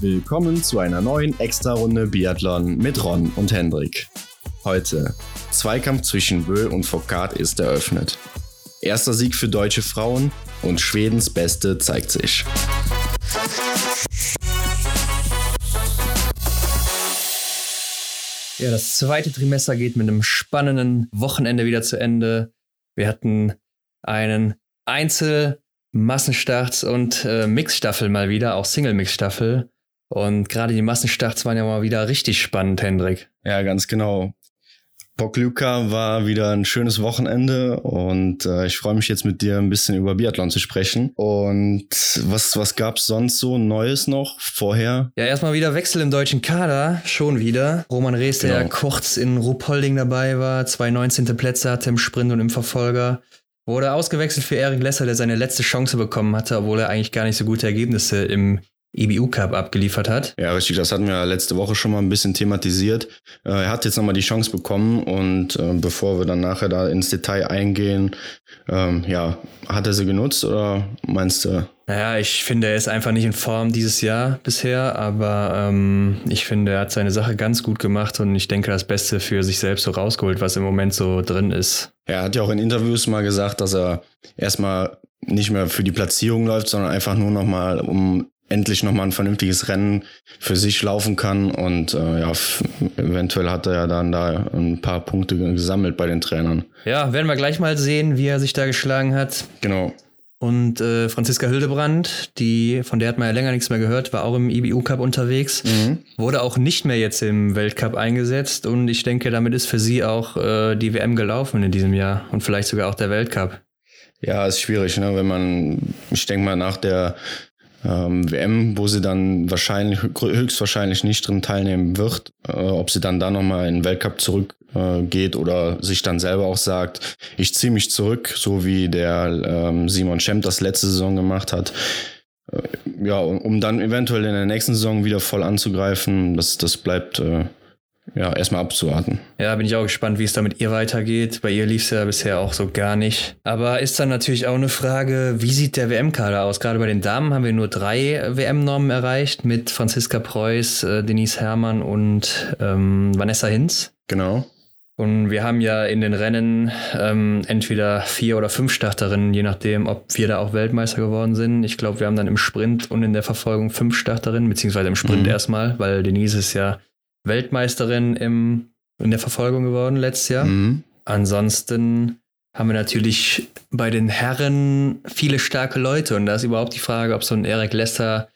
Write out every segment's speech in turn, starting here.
Willkommen zu einer neuen Extra-Runde Biathlon mit Ron und Hendrik. Heute Zweikampf zwischen Bö und Foucault ist eröffnet. Erster Sieg für deutsche Frauen und Schwedens Beste zeigt sich. Ja, das zweite Trimester geht mit einem spannenden Wochenende wieder zu Ende. Wir hatten einen Einzel-, Massenstarts und äh, Mixstaffel mal wieder, auch Single-Mix-Staffel. Und gerade die Massenstarts waren ja mal wieder richtig spannend, Hendrik. Ja, ganz genau. Pokljuka war wieder ein schönes Wochenende und äh, ich freue mich jetzt mit dir ein bisschen über Biathlon zu sprechen. Und was, was gab es sonst so Neues noch vorher? Ja, erstmal wieder Wechsel im deutschen Kader, schon wieder. Roman Rees, der Genau. kurz in Ruhpolding dabei war, zwei 19. Plätze hatte im Sprint und im Verfolger. Wurde ausgewechselt für Erik Lesser, der seine letzte Chance bekommen hatte, obwohl er eigentlich gar nicht so gute Ergebnisse im IBU Cup abgeliefert hat. Ja, richtig, das hatten wir letzte Woche schon mal ein bisschen thematisiert. Äh, er hat jetzt nochmal die Chance bekommen und äh, bevor wir dann nachher da ins Detail eingehen, ähm, ja, hat er sie genutzt oder meinst du? Naja, ich finde, er ist einfach nicht in Form dieses Jahr bisher, aber ähm, ich finde, er hat seine Sache ganz gut gemacht und ich denke, das Beste für sich selbst so rausgeholt, was im Moment so drin ist. Er hat ja auch in Interviews mal gesagt, dass er erstmal nicht mehr für die Platzierung läuft, sondern einfach nur nochmal, um endlich nochmal ein vernünftiges Rennen für sich laufen kann. Und äh, ja, eventuell hat er ja dann da ein paar Punkte gesammelt bei den Trainern. Ja, werden wir gleich mal sehen, wie er sich da geschlagen hat. Genau. Und äh, Franziska Hildebrand, die, von der hat man ja länger nichts mehr gehört, war auch im IBU Cup unterwegs, wurde auch nicht mehr jetzt im Weltcup eingesetzt und ich denke, damit ist für sie auch äh, die WM gelaufen in diesem Jahr und vielleicht sogar auch der Weltcup. Ja, ist schwierig, ne? wenn man, ich denke mal, nach der ähm, WM, wo sie dann wahrscheinlich, höchstwahrscheinlich nicht drin teilnehmen wird, äh, ob sie dann da nochmal in den Weltcup zurückgeht äh, oder sich dann selber auch sagt, ich ziehe mich zurück, so wie der ähm, Simon Schemp das letzte Saison gemacht hat. Äh, ja, um, um dann eventuell in der nächsten Saison wieder voll anzugreifen, das, das bleibt äh, ja erstmal abzuwarten. Ja, bin ich auch gespannt, wie es da mit ihr weitergeht. Bei ihr lief es ja bisher auch so gar nicht. Aber ist dann natürlich auch eine Frage, wie sieht der WM-Kader aus? Gerade bei den Damen haben wir nur drei WM-Normen erreicht mit Franziska Preuß, äh, Denise Herrmann und ähm, Vanessa Hinz. Genau. Und wir haben ja in den Rennen ähm, entweder vier oder fünf Starterinnen, je nachdem, ob wir da auch Weltmeister geworden sind. Ich glaube, wir haben dann im Sprint und in der Verfolgung fünf Starterinnen, beziehungsweise im Sprint Mhm. erstmal, weil Denise ist ja Weltmeisterin im, in der Verfolgung geworden letztes Jahr. Mhm. Ansonsten haben wir natürlich bei den Herren viele starke Leute und da ist überhaupt die Frage, ob so ein Eric Lesser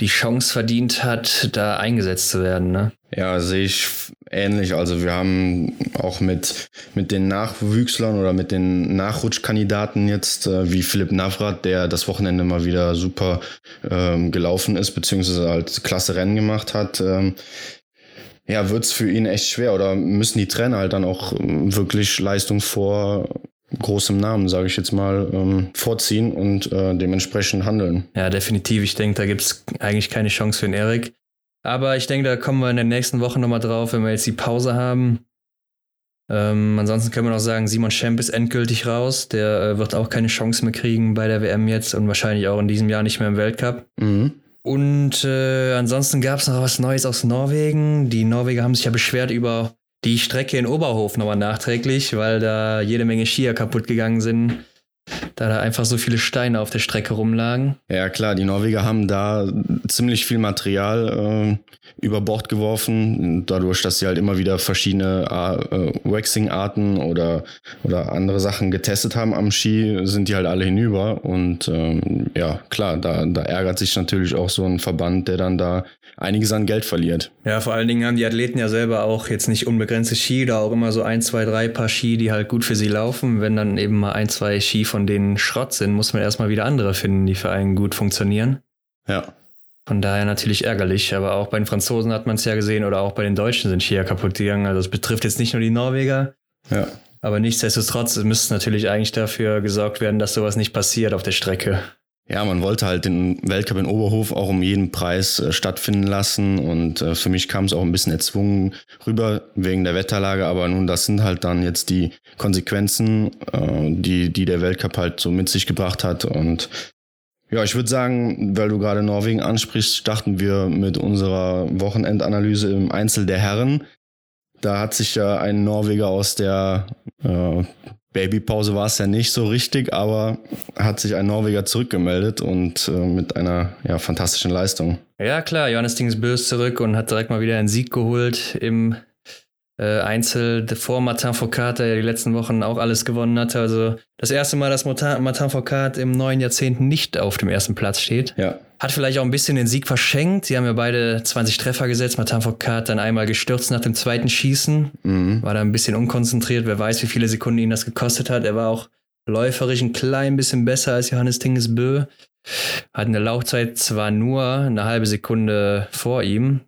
die Chance verdient hat, da eingesetzt zu werden. Ne? Ja, sehe ich ähnlich. Also wir haben auch mit, mit den Nachwüchslern oder mit den Nachrutschkandidaten jetzt, äh, wie Philipp Navrat, der das Wochenende mal wieder super ähm, gelaufen ist, beziehungsweise halt klasse Rennen gemacht hat, ähm, ja, wird's für ihn echt schwer oder müssen die Trainer halt dann auch ähm, wirklich Leistung vor großem Namen, sage ich jetzt mal, ähm, vorziehen und äh, dementsprechend handeln. Ja, definitiv. Ich denke, da gibt es eigentlich keine Chance für den Erik. Aber ich denke, da kommen wir in den nächsten Wochen nochmal drauf, wenn wir jetzt die Pause haben. Ähm, ansonsten können wir noch sagen, Simon Schemp ist endgültig raus. Der äh, wird auch keine Chance mehr kriegen bei der WM jetzt und wahrscheinlich auch in diesem Jahr nicht mehr im Weltcup. Mhm. Und äh, ansonsten gab es noch was Neues aus Norwegen. Die Norweger haben sich ja beschwert über die Strecke in Oberhof nochmal nachträglich, weil da jede Menge Skier kaputt gegangen sind, da da einfach so viele Steine auf der Strecke rumlagen. Ja, klar, die Norweger haben da ziemlich viel Material äh, über Bord geworfen, dadurch, dass sie halt immer wieder verschiedene äh, Waxing-Arten oder, oder andere Sachen getestet haben am Ski, sind die halt alle hinüber. Und ähm, ja, klar, da, da ärgert sich natürlich auch so ein Verband, der dann da einiges an Geld verliert. Ja, vor allen Dingen haben die Athleten ja selber auch jetzt nicht unbegrenzte Ski, da auch immer so ein, zwei, drei Paar Ski, die halt gut für sie laufen. Wenn dann eben mal ein, zwei Ski von denen Schrott sind, muss man erstmal wieder andere finden, die für einen gut funktionieren. Ja. Von daher natürlich ärgerlich, aber auch bei den Franzosen hat man es ja gesehen oder auch bei den Deutschen sind Skier kaputt gegangen. Also es betrifft jetzt nicht nur die Norweger, Ja. aber nichtsdestotrotz müsste natürlich eigentlich dafür gesorgt werden, dass sowas nicht passiert auf der Strecke. Ja, man wollte halt den Weltcup in Oberhof auch um jeden Preis äh, stattfinden lassen und äh, für mich kam es auch ein bisschen erzwungen rüber wegen der Wetterlage, aber nun, das sind halt dann jetzt die Konsequenzen, äh, die, die der Weltcup halt so mit sich gebracht hat und Ja, ich würde sagen, weil du gerade Norwegen ansprichst, starten wir mit unserer Wochenendanalyse im Einzel der Herren. Da hat sich ja ein Norweger aus der äh, Babypause war es ja nicht so richtig, aber hat sich ein Norweger zurückgemeldet und äh, mit einer ja, fantastischen Leistung. Ja, klar, Johannes Dingsbö ist zurück und hat direkt mal wieder einen Sieg geholt im äh, Einzel vor Martin Foucault, der ja die letzten Wochen auch alles gewonnen hatte. Also das erste Mal, dass Martin Foucault im neuen Jahrzehnt nicht auf dem ersten Platz steht. Ja. Hat vielleicht auch ein bisschen den Sieg verschenkt. Sie haben ja beide 20 Treffer gesetzt. Martin Foucault dann einmal gestürzt nach dem zweiten Schießen. Mhm. War da ein bisschen unkonzentriert. Wer weiß, wie viele Sekunden ihn das gekostet hat. Er war auch läuferisch ein klein bisschen besser als Johannes Tingesbö. Hat eine Laufzeit zwar nur eine halbe Sekunde vor ihm,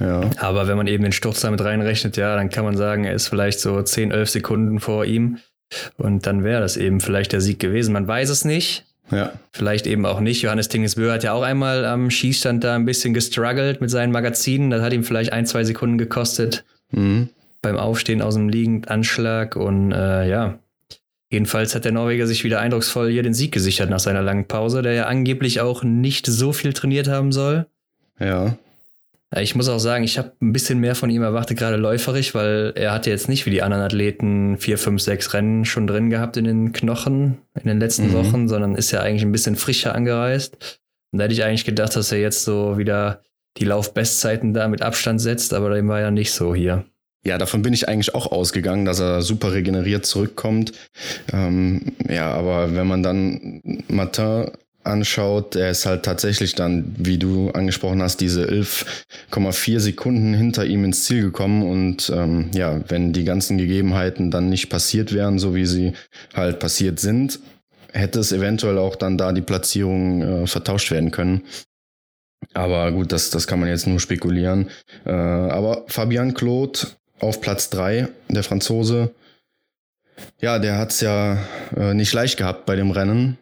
ja. Aber wenn man eben den Sturz damit reinrechnet, ja, dann kann man sagen, er ist vielleicht so 10, 11 Sekunden vor ihm. Und dann wäre das eben vielleicht der Sieg gewesen. Man weiß es nicht. Ja. Vielleicht eben auch nicht. Johannes Tingesbö hat ja auch einmal am Schießstand da ein bisschen gestruggelt mit seinen Magazinen. Das hat ihm vielleicht ein, zwei Sekunden gekostet. Mhm. Beim Aufstehen aus dem Liegendanschlag. Und äh, ja, Jedenfalls hat der Norweger sich wieder eindrucksvoll hier den Sieg gesichert nach seiner langen Pause, der ja angeblich auch nicht so viel trainiert haben soll. Ja. Ich muss auch sagen, ich habe ein bisschen mehr von ihm erwartet, gerade läuferisch, weil er hatte jetzt nicht wie die anderen Athleten vier, fünf, sechs Rennen schon drin gehabt in den Knochen in den letzten mhm. Wochen, sondern ist ja eigentlich ein bisschen frischer angereist. Und da hätte ich eigentlich gedacht, dass er jetzt so wieder die Laufbestzeiten da mit Abstand setzt, aber dem war ja nicht so hier. Ja, davon bin ich eigentlich auch ausgegangen, dass er super regeneriert zurückkommt. Ähm, ja, aber wenn man dann Martin anschaut, er ist halt tatsächlich dann, wie du angesprochen hast, diese 11,4 Sekunden hinter ihm ins Ziel gekommen. Und ähm, ja, wenn die ganzen Gegebenheiten dann nicht passiert wären, so wie sie halt passiert sind, hätte es eventuell auch dann da die Platzierung äh, vertauscht werden können. Aber gut, das, das kann man jetzt nur spekulieren. Äh, aber Fabian Claude auf Platz 3, der Franzose, ja, der hat es ja äh, nicht leicht gehabt bei dem Rennen.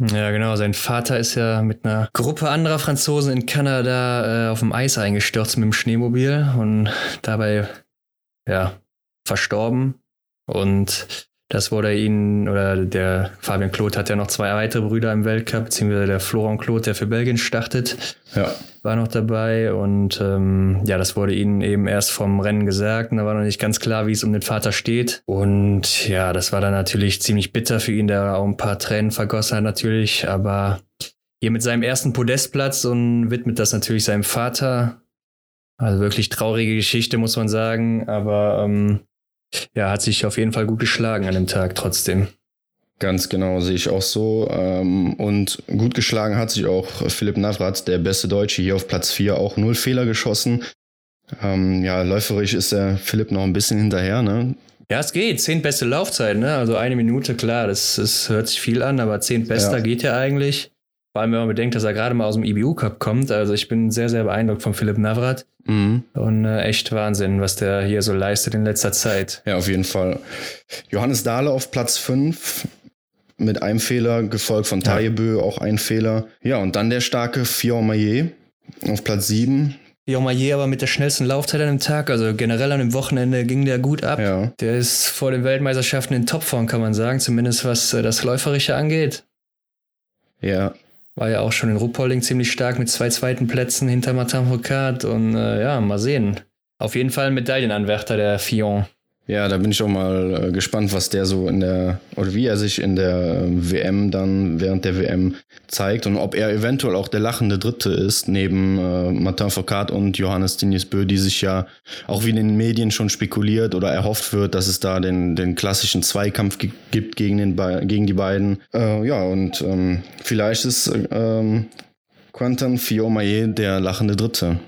Ja, genau. Sein Vater ist ja mit einer Gruppe anderer Franzosen in Kanada äh, auf dem Eis eingestürzt mit dem Schneemobil und dabei ja verstorben. Und das wurde ihnen, oder der Fabian Claude hat ja noch zwei weitere Brüder im Weltcup, beziehungsweise der Florent Claude, der für Belgien startet, ja. war noch dabei. Und ähm, ja, das wurde ihnen eben erst vom Rennen gesagt. Und da war noch nicht ganz klar, wie es um den Vater steht. Und ja, das war dann natürlich ziemlich bitter für ihn, der auch ein paar Tränen vergossen hat natürlich. Aber hier mit seinem ersten Podestplatz und widmet das natürlich seinem Vater. Also wirklich traurige Geschichte, muss man sagen. Aber ähm, ja, hat sich auf jeden Fall gut geschlagen an dem Tag trotzdem. Ganz genau, sehe ich auch so. Ähm, und gut geschlagen hat sich auch Philipp Navrat, der beste Deutsche, hier auf Platz 4, auch null Fehler geschossen. Ähm, ja, läuferisch ist der Philipp noch ein bisschen hinterher, ne? Ja, es geht. Zehn beste Laufzeiten, ne? Also eine Minute, klar, das, das hört sich viel an, aber zehn bester ja. geht ja eigentlich. Vor allem, wenn man bedenkt, dass er gerade mal aus dem IBU Cup kommt. Also ich bin sehr, sehr beeindruckt von Philipp Navrat. Mhm. Und äh, echt Wahnsinn, was der hier so leistet in letzter Zeit. Ja, auf jeden Fall. Johannes Dahle auf Platz 5 mit einem Fehler, gefolgt von Taillebö, ja. auch ein Fehler. Ja, und dann der starke Fion Maillet auf Platz 7. Fion Maillet aber mit der schnellsten Laufzeit an dem Tag, also generell an dem Wochenende ging der gut ab. Ja. Der ist vor den Weltmeisterschaften in Topform, kann man sagen, zumindest was äh, das Läuferische angeht. Ja, war ja auch schon in Ruppolding ziemlich stark mit zwei zweiten Plätzen hinter Martin Foucault. Und äh, ja, mal sehen. Auf jeden Fall ein Medaillenanwärter, der Fillon. Ja, da bin ich auch mal äh, gespannt, was der so in der, oder wie er sich in der ähm, WM dann während der WM zeigt und ob er eventuell auch der lachende Dritte ist, neben äh, Martin Foucault und Johannes Bö, die sich ja auch wie in den Medien schon spekuliert oder erhofft wird, dass es da den, den klassischen Zweikampf gibt gegen, den, gegen die beiden. Äh, ja, und ähm, vielleicht ist ähm, Quentin Fiomaye der lachende Dritte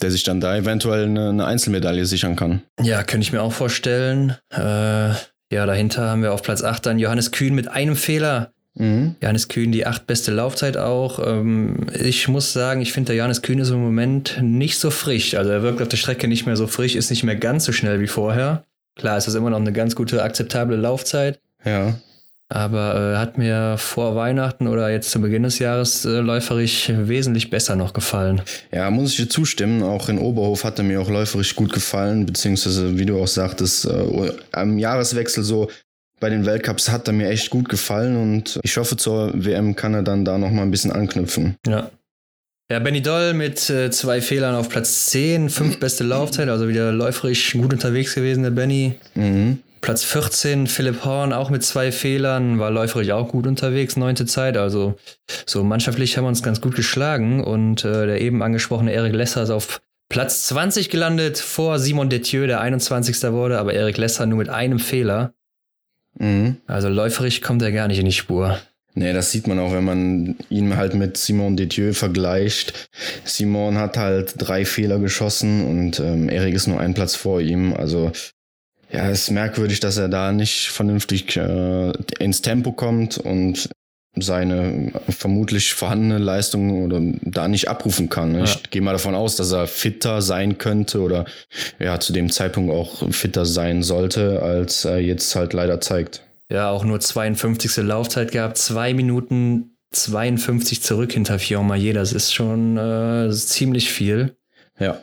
der sich dann da eventuell eine, eine Einzelmedaille sichern kann. Ja, könnte ich mir auch vorstellen. Äh, ja, dahinter haben wir auf Platz 8 dann Johannes Kühn mit einem Fehler. Mhm. Johannes Kühn die acht beste Laufzeit auch. Ähm, ich muss sagen, ich finde, der Johannes Kühn ist im Moment nicht so frisch. Also er wirkt auf der Strecke nicht mehr so frisch, ist nicht mehr ganz so schnell wie vorher. Klar, ist das immer noch eine ganz gute, akzeptable Laufzeit. Ja. Aber äh, hat mir vor Weihnachten oder jetzt zu Beginn des Jahres äh, läuferisch wesentlich besser noch gefallen. Ja, muss ich dir zustimmen. Auch in Oberhof hat er mir auch läuferisch gut gefallen, beziehungsweise, wie du auch sagtest, äh, am Jahreswechsel so bei den Weltcups hat er mir echt gut gefallen und ich hoffe, zur WM kann er dann da nochmal ein bisschen anknüpfen. Ja. Ja, Benny Doll mit äh, zwei Fehlern auf Platz 10, fünf beste Laufzeit, also wieder läuferisch gut unterwegs gewesen, der Benny. Mhm. Platz 14, Philipp Horn auch mit zwei Fehlern, war läuferisch auch gut unterwegs, neunte Zeit. Also so mannschaftlich haben wir uns ganz gut geschlagen. Und äh, der eben angesprochene Erik Lesser ist auf Platz 20 gelandet vor Simon Detieu, der 21. wurde, aber Erik Lesser nur mit einem Fehler. Mhm. Also läuferisch kommt er gar nicht in die Spur. Nee, das sieht man auch, wenn man ihn halt mit Simon Detieu vergleicht. Simon hat halt drei Fehler geschossen und ähm, Erik ist nur ein Platz vor ihm. Also ja, es ist merkwürdig, dass er da nicht vernünftig äh, ins Tempo kommt und seine vermutlich vorhandene Leistung oder da nicht abrufen kann. Ja. Ich gehe mal davon aus, dass er fitter sein könnte oder ja zu dem Zeitpunkt auch fitter sein sollte, als er jetzt halt leider zeigt. Ja, auch nur 52. Laufzeit gehabt, zwei Minuten 52 zurück hinter Fiormaillet. Das ist schon äh, ziemlich viel. Ja,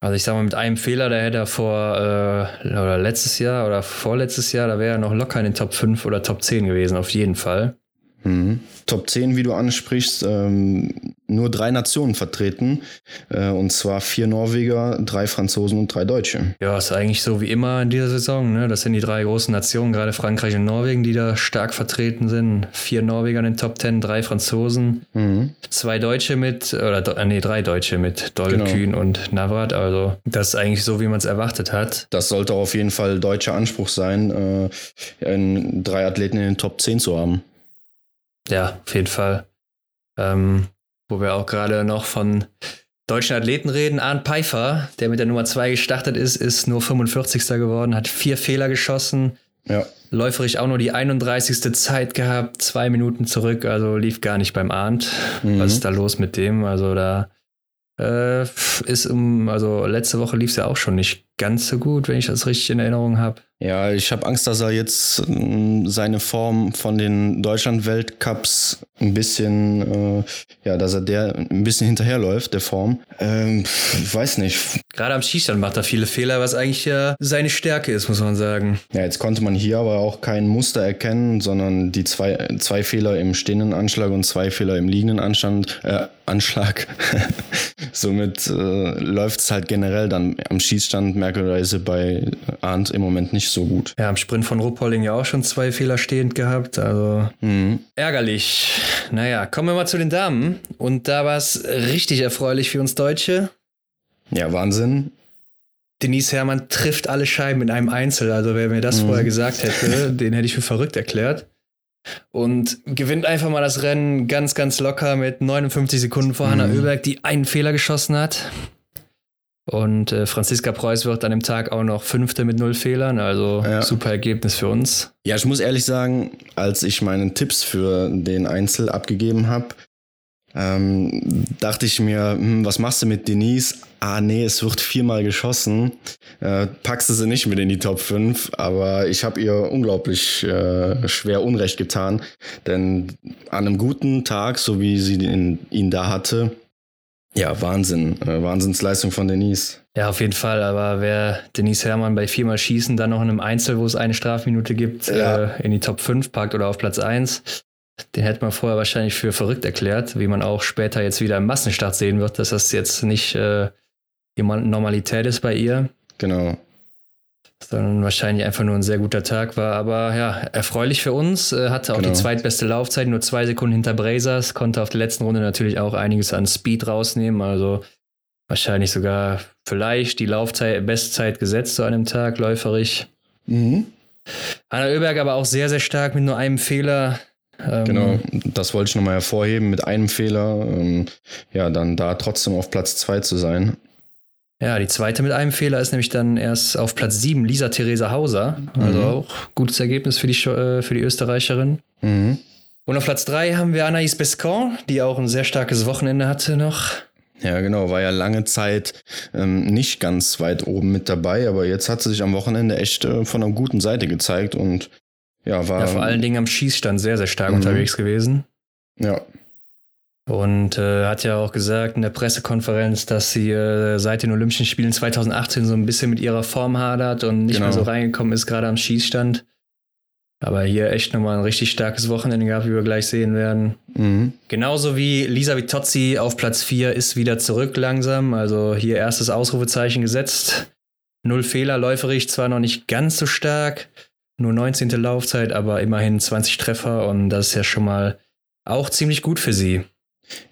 Also ich sag mal, mit einem Fehler, da hätte er vor, äh, oder letztes Jahr oder vorletztes Jahr, da wäre er noch locker in den Top 5 oder Top 10 gewesen, auf jeden Fall. Mhm. Top 10, wie du ansprichst, ähm, nur drei Nationen vertreten. Äh, und zwar vier Norweger, drei Franzosen und drei Deutsche. Ja, ist eigentlich so wie immer in dieser Saison. Ne? Das sind die drei großen Nationen, gerade Frankreich und Norwegen, die da stark vertreten sind. Vier Norweger in den Top 10, drei Franzosen, Mhm. zwei Deutsche mit, oder nee, drei Deutsche mit Doll, Genau. Kühn und Navrat. Also das ist eigentlich so, wie man es erwartet hat. Das sollte auf jeden Fall deutscher Anspruch sein, äh, drei Athleten in den Top 10 zu haben. Ja, auf jeden Fall. Ähm, wo wir auch gerade noch von deutschen Athleten reden. Arndt Pfeiffer, der mit der Nummer 2 gestartet ist, ist nur 45. geworden, hat vier Fehler geschossen. Ja, Läuferisch auch nur die 31. Zeit gehabt, zwei Minuten zurück, also lief gar nicht beim Arndt. Mhm. Was ist da los mit dem? Also da äh, ist um, also letzte Woche lief es ja auch schon nicht ganz so gut, wenn ich das richtig in Erinnerung habe. ja ich habe Angst, dass er jetzt ähm, seine Form von den Deutschland-Weltcups ein bisschen, äh, ja, dass er der ein bisschen hinterherläuft, der Form. Ähm, ich weiß nicht. Gerade am Schießstand macht er viele Fehler, was eigentlich ja seine Stärke ist, muss man sagen. Ja, jetzt konnte man hier aber auch kein Muster erkennen, sondern die zwei, zwei Fehler im stehenden Anschlag und zwei Fehler im liegenden Anstand, äh, Anschlag. Somit äh, läuft es halt generell dann am Schießstand merkwürdigerweise bei Arndt im Moment nicht so gut. Ja, am Sprint von Ruppolding ja auch schon zwei Fehler stehend gehabt, also Mhm. ärgerlich. Naja, kommen wir mal zu den Damen. Und da war es richtig erfreulich für uns Deutsche. Ja, Wahnsinn. Denise Herrmann trifft alle Scheiben in einem Einzel. Also wer mir das Mhm. vorher gesagt hätte, den hätte ich für verrückt erklärt. Und gewinnt einfach mal das Rennen ganz, ganz locker mit 59 Sekunden vor Hanna Mhm. Oeberg, die einen Fehler geschossen hat. Und äh, Franziska Preuß wird an dem Tag auch noch Fünfte mit null Fehlern. Also Ja. super Ergebnis für uns. Ja, ich muss ehrlich sagen, als ich meine Tipps für den Einzel abgegeben habe, ähm, dachte ich mir, hm, was machst du mit Denise? Ah, nee, es wird viermal geschossen. Äh, packst du sie nicht mit in die Top 5, aber ich habe ihr unglaublich äh, schwer Unrecht getan. Denn an einem guten Tag, so wie sie ihn, ihn da hatte, ja, Wahnsinn. Äh, Wahnsinnsleistung von Denise. Ja, auf jeden Fall. Aber wer Denise Herrmann bei viermal Schießen dann noch in einem Einzel, wo es eine Strafminute gibt, Ja. äh, in die Top 5 packt oder auf Platz 1, den hätte man vorher wahrscheinlich für verrückt erklärt, wie man auch später jetzt wieder im Massenstart sehen wird, dass das jetzt nicht äh, Normalität ist bei ihr, Genau. Sondern wahrscheinlich einfach nur ein sehr guter Tag war. Aber ja, erfreulich für uns. Äh, hatte auch Genau. die zweitbeste Laufzeit, nur zwei Sekunden hinter Brazers, konnte auf der letzten Runde natürlich auch einiges an Speed rausnehmen. Also wahrscheinlich sogar vielleicht die Laufzeit, Bestzeit gesetzt zu einem Tag, läuferig. Mhm. Anna Oeberg aber auch sehr, sehr stark mit nur einem Fehler. Ähm, Genau, das wollte ich nochmal hervorheben mit einem Fehler. Ähm, ja, dann da trotzdem auf Platz 2 zu sein. Ja, die zweite mit einem Fehler ist nämlich dann erst auf Platz 7 Lisa Theresa Hauser. Also Mhm. auch gutes Ergebnis für die, äh, für die Österreicherin. Mhm. Und auf Platz 3 haben wir Anaïs Bescon, die auch ein sehr starkes Wochenende hatte noch. Ja, genau, war ja lange Zeit ähm, nicht ganz weit oben mit dabei, aber jetzt hat sie sich am Wochenende echt äh, von einer guten Seite gezeigt und ja, war. Ja, vor allen Dingen am Schießstand sehr, sehr stark Mhm. unterwegs gewesen. Ja, Und äh, hat ja auch gesagt in der Pressekonferenz, dass sie äh, seit den Olympischen Spielen 2018 so ein bisschen mit ihrer Form hadert und nicht Genau. mehr so reingekommen ist, gerade am Schießstand. Aber hier echt nochmal ein richtig starkes Wochenende gehabt, wie wir gleich sehen werden. Mhm. Genauso wie Lisa Vitozzi auf Platz 4 ist wieder zurück langsam. Also hier erstes Ausrufezeichen gesetzt. Null Fehler, läuferig zwar noch nicht ganz so stark, nur 19. Laufzeit, aber immerhin 20 Treffer und das ist ja schon mal auch ziemlich gut für sie.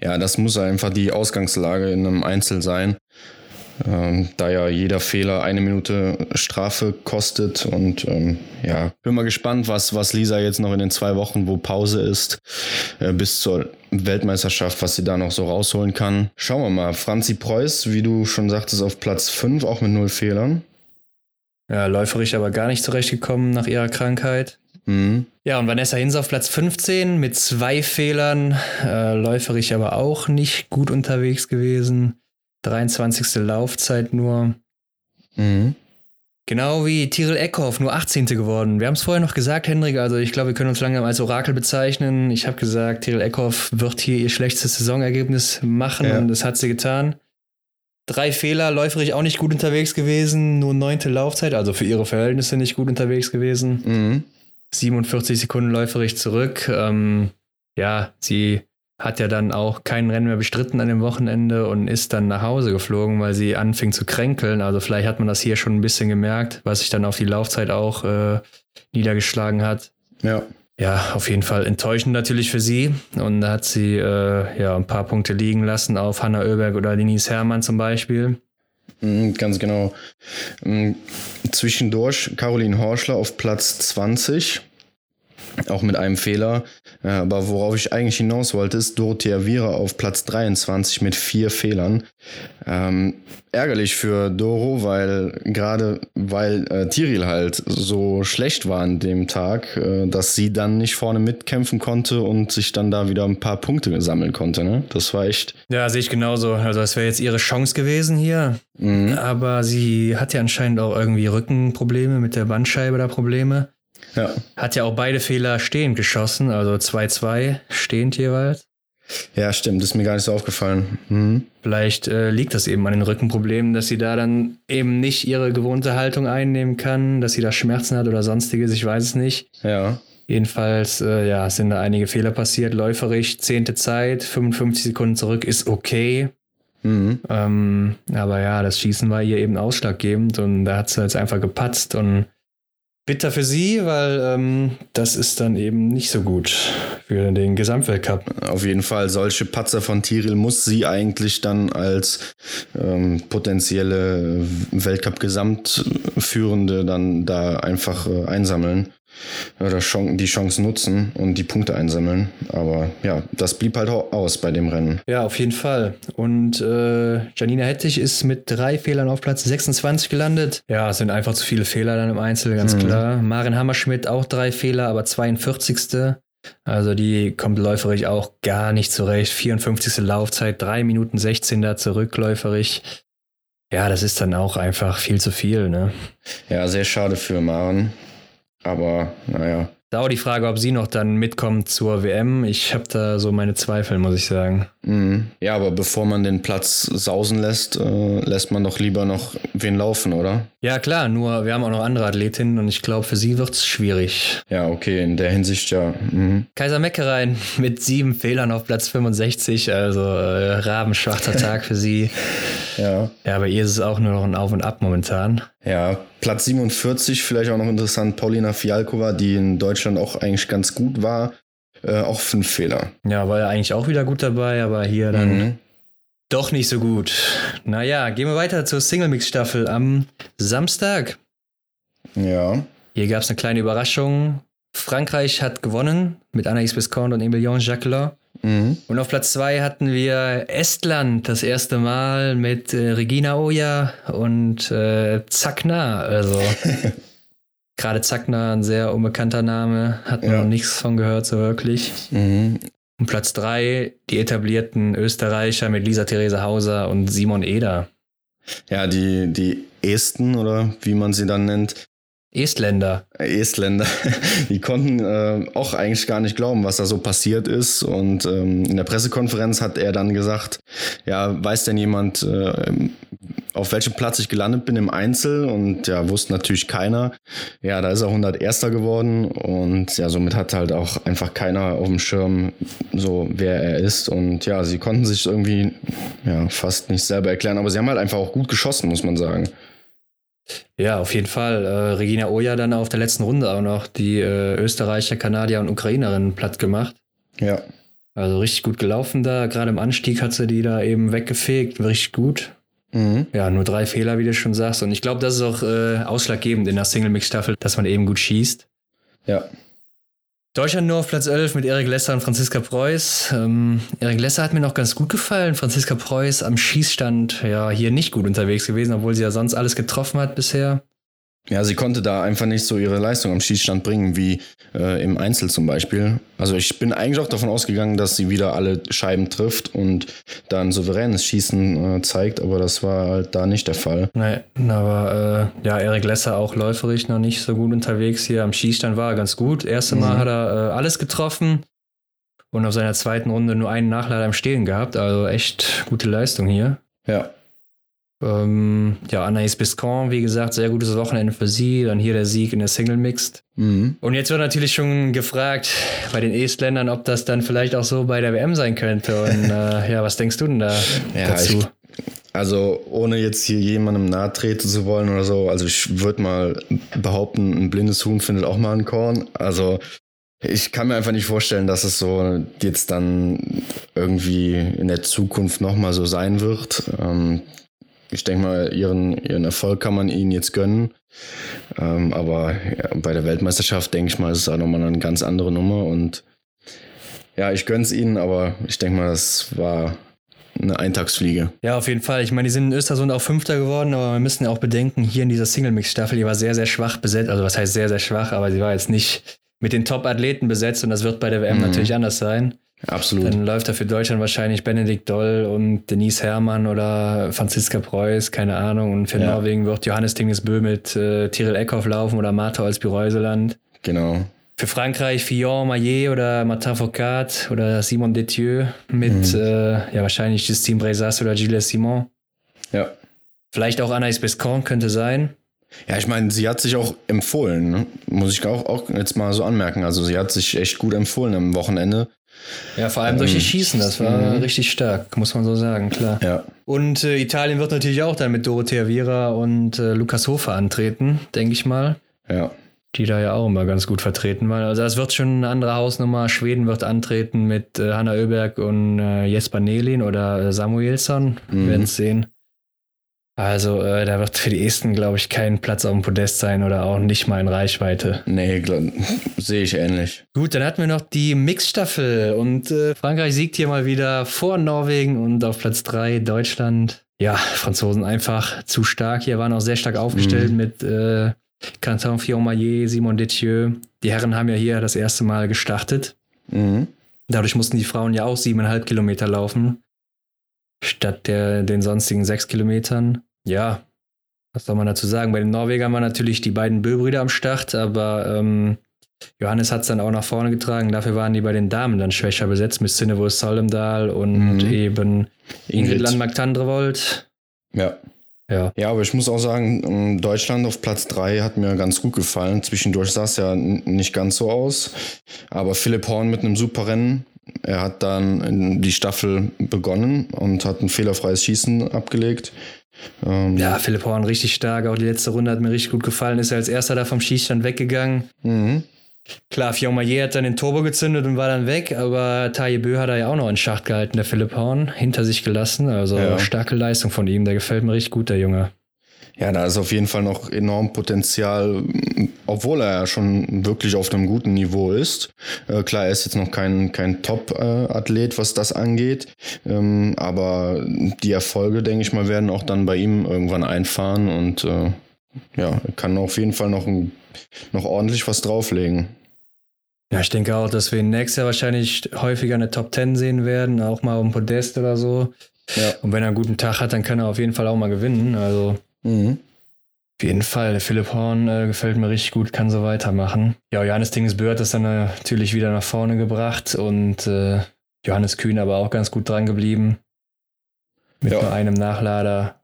Ja, das muss einfach die Ausgangslage in einem Einzel sein. Ähm, da ja jeder Fehler eine Minute Strafe kostet. Und ähm, ja, bin mal gespannt, was, was Lisa jetzt noch in den zwei Wochen, wo Pause ist, äh, bis zur Weltmeisterschaft, was sie da noch so rausholen kann. Schauen wir mal. Franzi Preuß, wie du schon sagtest, auf Platz 5, auch mit null Fehlern. Ja, läuferisch aber gar nicht zurechtgekommen nach ihrer Krankheit. Mhm. Ja, und Vanessa Hinz auf Platz 15 mit zwei Fehlern, äh, läuferisch aber auch nicht gut unterwegs gewesen. 23. Laufzeit nur. Mhm. Genau wie Tyrell Eckhoff, nur 18. geworden. Wir haben es vorher noch gesagt, Hendrik, also ich glaube, wir können uns langsam als Orakel bezeichnen. Ich habe gesagt, Tyrell Eckhoff wird hier ihr schlechtes Saisonergebnis machen ja. und das hat sie getan. Drei Fehler, läuferig auch nicht gut unterwegs gewesen, nur neunte Laufzeit, also für ihre Verhältnisse nicht gut unterwegs gewesen. Mhm. 47 Sekunden läuferig zurück. Ähm, ja, sie hat ja dann auch kein Rennen mehr bestritten an dem Wochenende und ist dann nach Hause geflogen, weil sie anfing zu kränkeln. Also vielleicht hat man das hier schon ein bisschen gemerkt, was sich dann auf die Laufzeit auch äh, niedergeschlagen hat. Ja. Ja, auf jeden Fall enttäuschend natürlich für sie. Und da hat sie äh, ja ein paar Punkte liegen lassen auf Hanna Oeberg oder Denise Herrmann zum Beispiel. Mhm, ganz genau. Mhm, zwischendurch Caroline Horschler auf Platz 20 auch mit einem Fehler. Aber worauf ich eigentlich hinaus wollte, ist Dorothea Viera auf Platz 23 mit vier Fehlern. Ähm, ärgerlich für Doro, weil gerade weil äh, Tiril halt so schlecht war an dem Tag, äh, dass sie dann nicht vorne mitkämpfen konnte und sich dann da wieder ein paar Punkte sammeln konnte. Ne? Das war echt. Ja, sehe ich genauso. Also das wäre jetzt ihre Chance gewesen hier. Mhm. Aber sie hat ja anscheinend auch irgendwie Rückenprobleme mit der Bandscheibe da Probleme. Ja. Hat ja auch beide Fehler stehend geschossen, also 2-2 stehend jeweils. Ja, stimmt, ist mir gar nicht so aufgefallen. Mhm. Vielleicht äh, liegt das eben an den Rückenproblemen, dass sie da dann eben nicht ihre gewohnte Haltung einnehmen kann, dass sie da Schmerzen hat oder sonstiges, ich weiß es nicht. Ja. Jedenfalls, äh, ja, sind da einige Fehler passiert. Läuferisch, zehnte Zeit, 55 Sekunden zurück ist okay. Mhm. Ähm, aber ja, das Schießen war ihr eben ausschlaggebend und da hat sie jetzt einfach gepatzt und bitter für sie, weil ähm, das ist dann eben nicht so gut für den Gesamtweltcup. Auf jeden Fall, solche Patzer von Tiril muss sie eigentlich dann als ähm, potenzielle Weltcup-Gesamtführende dann da einfach äh, einsammeln oder die Chance nutzen und die Punkte einsammeln. Aber ja, das blieb halt aus bei dem Rennen. Ja, auf jeden Fall. Und äh, Janina Hettich ist mit drei Fehlern auf Platz 26 gelandet. Ja, es sind einfach zu viele Fehler dann im Einzel, ganz mhm. klar. Marin Hammerschmidt auch drei Fehler, aber 42. Also die kommt läuferig auch gar nicht zurecht. 54. Laufzeit, 3 Minuten 16 da zurückläuferig. Ja, das ist dann auch einfach viel zu viel, ne? Ja, sehr schade für Maren. Aber naja. Da auch die Frage, ob sie noch dann mitkommt zur WM. Ich habe da so meine Zweifel, muss ich sagen. Mhm. Ja, aber bevor man den Platz sausen lässt, äh, lässt man doch lieber noch wen laufen, oder? Ja, klar, nur wir haben auch noch andere Athletinnen und ich glaube, für sie wird es schwierig. Ja, okay, in der Hinsicht ja. Mhm. Kaiser Meckerein mit sieben Fehlern auf Platz 65, also äh, rabenschwarzer Tag für sie. Ja. Ja, bei ihr ist es auch nur noch ein Auf und Ab momentan. Ja, Platz 47, vielleicht auch noch interessant, Paulina Fialkova, die in Deutschland auch eigentlich ganz gut war. Äh, auch fünf Fehler. Ja, war ja eigentlich auch wieder gut dabei, aber hier dann mhm. doch nicht so gut. Naja, gehen wir weiter zur Single-Mix-Staffel am Samstag. Ja. Hier gab es eine kleine Überraschung. Frankreich hat gewonnen mit Anaïs Visconde und Emilien Jacquelin. Mhm. Und auf Platz zwei hatten wir Estland das erste Mal mit äh, Regina Oja und äh, Zakna. Also gerade Zakna, ein sehr unbekannter Name, hat man ja. noch nichts von gehört, so wirklich. Mhm. Und Platz drei die etablierten Österreicher mit Lisa Therese Hauser und Simon Eder. Ja, die, die Esten oder wie man sie dann nennt, Estländer. Estländer. Die konnten äh, auch eigentlich gar nicht glauben, was da so passiert ist. Und ähm, in der Pressekonferenz hat er dann gesagt, ja, weiß denn jemand, äh, auf welchem Platz ich gelandet bin im Einzel und ja, wusste natürlich keiner. Ja, da ist er 101. geworden und ja, somit hat halt auch einfach keiner auf dem Schirm so, wer er ist und ja, sie konnten sich irgendwie ja, fast nicht selber erklären, aber sie haben halt einfach auch gut geschossen, muss man sagen. Ja, auf jeden Fall. Äh, Regina Oja dann auf der letzten Runde auch noch die äh, Österreicher, Kanadier und Ukrainerin platt gemacht. Ja. Also richtig gut gelaufen da. Gerade im Anstieg hat sie die da eben weggefegt. Richtig gut. Mhm. Ja, nur drei Fehler, wie du schon sagst. Und ich glaube, das ist auch äh, ausschlaggebend in der Single-Mix-Staffel, dass man eben gut schießt. Ja. Deutschland nur auf Platz 11 mit Erik Lesser und Franziska Preuß. Ähm, Erik Lesser hat mir noch ganz gut gefallen. Franziska Preuß am Schießstand ja hier nicht gut unterwegs gewesen, obwohl sie ja sonst alles getroffen hat bisher. Ja, sie konnte da einfach nicht so ihre Leistung am Schießstand bringen, wie äh, im Einzel zum Beispiel. Also ich bin eigentlich auch davon ausgegangen, dass sie wieder alle Scheiben trifft und da ein souveränes Schießen äh, zeigt, aber das war halt da nicht der Fall. Nee, aber äh, ja, Erik Lesser auch läuferisch noch nicht so gut unterwegs hier. Am Schießstand war er ganz gut. Erste Mal mhm. hat er äh, alles getroffen und auf seiner zweiten Runde nur einen Nachlader im Stehen gehabt. Also echt gute Leistung hier. Ja. Ähm, ja, Anaïs Biscon, wie gesagt, sehr gutes Wochenende für sie. Dann hier der Sieg in der Single Mixed. Mhm. Und jetzt wird natürlich schon gefragt bei den Estländern, ob das dann vielleicht auch so bei der WM sein könnte. Und äh, ja, was denkst du denn da ja, dazu? Ich, also ohne jetzt hier jemandem nahe treten zu wollen oder so, also ich würde mal behaupten, ein blindes Huhn findet auch mal ein Korn. Also ich kann mir einfach nicht vorstellen, dass es so jetzt dann irgendwie in der Zukunft nochmal so sein wird. Ähm, ich denke mal, ihren, ihren Erfolg kann man ihnen jetzt gönnen. Ähm, aber ja, bei der Weltmeisterschaft, denke ich mal, ist es auch nochmal eine ganz andere Nummer. Und ja, ich gönne es ihnen, aber ich denke mal, das war eine Eintagsfliege. Ja, auf jeden Fall. Ich meine, die sind in Östersund auch Fünfter geworden, aber wir müssen ja auch bedenken, hier in dieser Single-Mix-Staffel, die war sehr, sehr schwach besetzt. Also was heißt sehr, sehr schwach, aber sie war jetzt nicht mit den Top-Athleten besetzt und das wird bei der WM mhm. natürlich anders sein. Absolut. Dann läuft da für Deutschland wahrscheinlich Benedikt Doll und Denise Herrmann oder Franziska Preuß, keine Ahnung. Und für ja. Norwegen wird Johannes Dingesbö mit äh, Tyrell Eckhoff laufen oder Martha Olsby-Reuseland. Genau. Für Frankreich Fillon Maillet oder Martin Foucault oder Simon Detieu mit mhm. äh, ja wahrscheinlich Justine Brezas oder Gilles Simon. Ja. Vielleicht auch Anaïs Bescon könnte sein. Ja, ich meine, sie hat sich auch empfohlen, ne? muss ich auch, auch jetzt mal so anmerken. Also sie hat sich echt gut empfohlen am Wochenende. Ja, vor allem durch die ähm, Schießen, das war mhm. richtig stark, muss man so sagen, klar. Ja. Und äh, Italien wird natürlich auch dann mit Dorothea Viera und äh, Lukas Hofer antreten, denke ich mal. Ja. Die da ja auch immer ganz gut vertreten waren. Also das wird schon eine andere Hausnummer. Schweden wird antreten mit äh, Hanna Oeberg und äh, Jesper Nelin oder äh, Samuelsson. Mhm. Wir werden es sehen. Also äh, da wird für die Esten, glaube ich, kein Platz auf dem Podest sein oder auch nicht mal in Reichweite. Nee, sehe ich ähnlich. Gut, dann hatten wir noch die Mixstaffel und äh, Frankreich siegt hier mal wieder vor Norwegen und auf Platz 3 Deutschland. Ja, Franzosen einfach zu stark. Hier waren auch sehr stark aufgestellt mhm. mit äh, Quentin Fillon-Maillet, Simon Detieu. Die Herren haben ja hier das erste Mal gestartet. Mhm. Dadurch mussten die Frauen ja auch siebeneinhalb Kilometer laufen statt der, den sonstigen sechs Kilometern. Ja, was soll man dazu sagen? Bei den Norwegern waren natürlich die beiden Böbrüder am Start, aber ähm, Johannes hat es dann auch nach vorne getragen. Dafür waren die bei den Damen dann schwächer besetzt mit Sinnevor Solemdal und mhm. eben Ingrid, Landmark-Tandrevold. Ja. Ja. ja, aber ich muss auch sagen, ähm, Deutschland auf Platz 3 hat mir ganz gut gefallen. Zwischendurch sah es ja nicht ganz so aus. Aber Philipp Horn mit einem super Rennen er hat dann die Staffel begonnen und hat ein fehlerfreies Schießen abgelegt. Ähm ja, Philipp Horn richtig stark. Auch die letzte Runde hat mir richtig gut gefallen. Ist er als erster da vom Schießstand weggegangen. Mhm. Klar, Fion Maillet hat dann den Turbo gezündet und war dann weg, aber Taye Bö hat er ja auch noch in Schacht gehalten, der Philipp Horn, hinter sich gelassen. Also ja. starke Leistung von ihm. Der gefällt mir richtig gut, der Junge. Ja, da ist auf jeden Fall noch enorm Potenzial, obwohl er ja schon wirklich auf einem guten Niveau ist. Äh, klar, er ist jetzt noch kein, kein Top-Athlet, was das angeht. Ähm, aber die Erfolge, denke ich mal, werden auch dann bei ihm irgendwann einfahren und äh, ja, er kann auf jeden Fall noch, noch ordentlich was drauflegen. Ja, ich denke auch, dass wir ihn nächstes Jahr wahrscheinlich häufiger eine Top 10 sehen werden, auch mal um Podest oder so. Ja. Und wenn er einen guten Tag hat, dann kann er auf jeden Fall auch mal gewinnen. Also Mhm. Auf jeden Fall. Philipp Horn äh, gefällt mir richtig gut, kann so weitermachen. Ja, Johannes Dingesbö hat das dann natürlich wieder nach vorne gebracht und äh, Johannes Kühn aber auch ganz gut dran geblieben. Mit ja. nur einem Nachlader.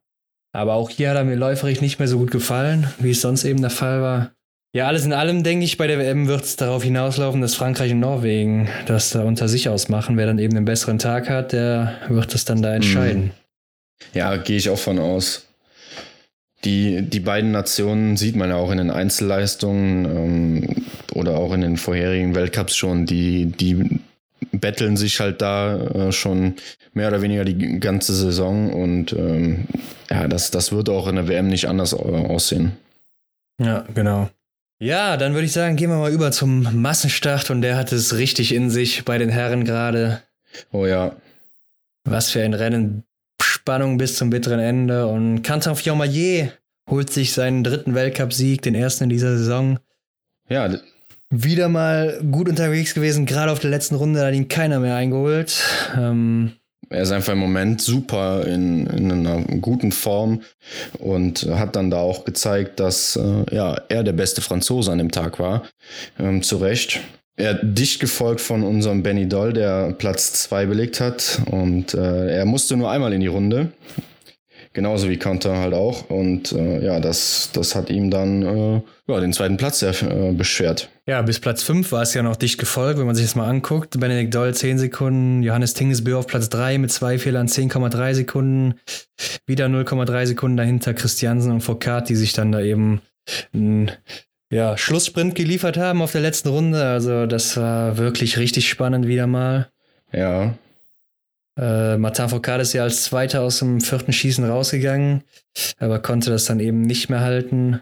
Aber auch hier hat er mir läuferig nicht mehr so gut gefallen, wie es sonst eben der Fall war. Ja, alles in allem denke ich, bei der WM wird es darauf hinauslaufen, dass Frankreich und Norwegen das da unter sich ausmachen. Wer dann eben den besseren Tag hat, der wird das dann da entscheiden. Mhm. Ja, gehe ich auch von aus. Die, die beiden Nationen sieht man ja auch in den Einzelleistungen ähm, oder auch in den vorherigen Weltcups schon, die, die betteln sich halt da äh, schon mehr oder weniger die ganze Saison und ähm, ja, das, das wird auch in der WM nicht anders äh, aussehen. Ja, genau. Ja, dann würde ich sagen, gehen wir mal über zum Massenstart und der hat es richtig in sich bei den Herren gerade. Oh ja. Was für ein Rennen. Spannung bis zum bitteren Ende und Quentin Fiormaillet holt sich seinen dritten Weltcupsieg, den ersten in dieser Saison. Ja, wieder mal gut unterwegs gewesen, gerade auf der letzten Runde hat ihn keiner mehr eingeholt. Ähm, er ist einfach im Moment super in, in einer guten Form und hat dann da auch gezeigt, dass äh, ja, er der beste Franzose an dem Tag war. Ähm, zu Recht. Er dicht gefolgt von unserem Benny Doll, der Platz 2 belegt hat. Und äh, er musste nur einmal in die Runde. Genauso wie Kanter halt auch. Und äh, ja, das, das hat ihm dann äh, ja, den zweiten Platz äh, beschwert. Ja, bis Platz 5 war es ja noch dicht gefolgt, wenn man sich das mal anguckt. Benedikt Doll 10 Sekunden, Johannes Tingesbö auf Platz 3 mit zwei Fehlern 10,3 Sekunden. Wieder 0,3 Sekunden dahinter Christiansen und Foucault, die sich dann da eben ja, Schlusssprint geliefert haben auf der letzten Runde. Also das war wirklich richtig spannend wieder mal. Ja, äh, Martin Foucault ist ja als Zweiter aus dem vierten Schießen rausgegangen, aber konnte das dann eben nicht mehr halten.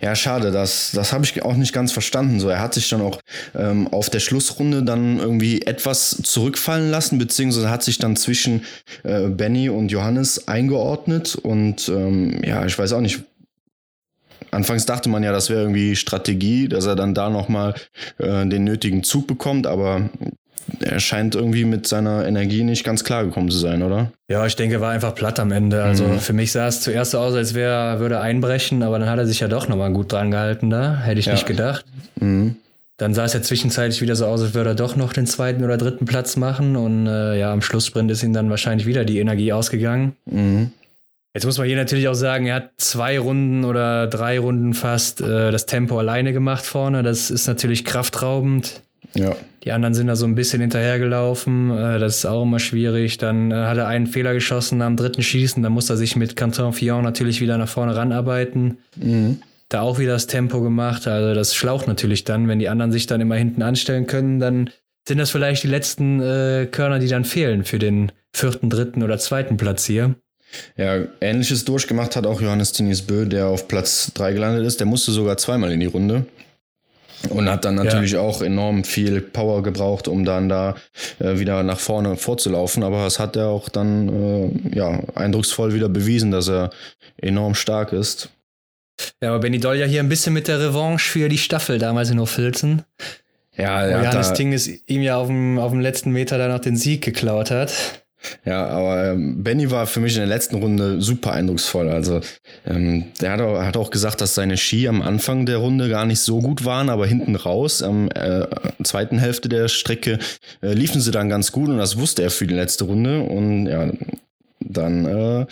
Ja, schade, das, das habe ich auch nicht ganz verstanden. So, er hat sich dann auch ähm, auf der Schlussrunde dann irgendwie etwas zurückfallen lassen, beziehungsweise hat sich dann zwischen äh, Benny und Johannes eingeordnet. Und ähm, ja, ich weiß auch nicht. Anfangs dachte man ja, das wäre irgendwie Strategie, dass er dann da nochmal äh, den nötigen Zug bekommt, aber er scheint irgendwie mit seiner Energie nicht ganz klar gekommen zu sein, oder? Ja, ich denke, er war einfach platt am Ende. Also mhm. für mich sah es zuerst so aus, als wäre würde einbrechen, aber dann hat er sich ja doch nochmal gut dran gehalten da. Hätte ich ja. nicht gedacht. Mhm. Dann sah es ja zwischenzeitlich wieder so aus, als würde er doch noch den zweiten oder dritten Platz machen. Und äh, ja, am Schlusssprint ist ihm dann wahrscheinlich wieder die Energie ausgegangen. Mhm. Jetzt muss man hier natürlich auch sagen, er hat zwei Runden oder drei Runden fast äh, das Tempo alleine gemacht vorne. Das ist natürlich kraftraubend. Ja. Die anderen sind da so ein bisschen hinterhergelaufen. Äh, das ist auch immer schwierig. Dann äh, hat er einen Fehler geschossen am dritten Schießen. Dann muss er sich mit Canton Fillon natürlich wieder nach vorne ranarbeiten. Mhm. Da auch wieder das Tempo gemacht. Also das schlaucht natürlich dann. Wenn die anderen sich dann immer hinten anstellen können, dann sind das vielleicht die letzten äh, Körner, die dann fehlen für den vierten, dritten oder zweiten Platz hier. Ja, ähnliches durchgemacht hat auch Johannes Tinis Bö, der auf Platz 3 gelandet ist. Der musste sogar zweimal in die Runde. Und hat dann natürlich ja. auch enorm viel Power gebraucht, um dann da äh, wieder nach vorne vorzulaufen. Aber das hat er auch dann äh, ja, eindrucksvoll wieder bewiesen, dass er enorm stark ist. Ja, aber Benny Doll ja hier ein bisschen mit der Revanche für die Staffel damals in Hochfilzen. Ja, ja. Johannes Ting ist ihm ja auf dem, auf dem letzten Meter dann noch den Sieg geklaut hat. Ja, aber ähm, Benny war für mich in der letzten Runde super eindrucksvoll. Also ähm, der hat auch, hat auch gesagt, dass seine Ski am Anfang der Runde gar nicht so gut waren, aber hinten raus, am äh, zweiten Hälfte der Strecke, äh, liefen sie dann ganz gut und das wusste er für die letzte Runde. Und ja, dann äh,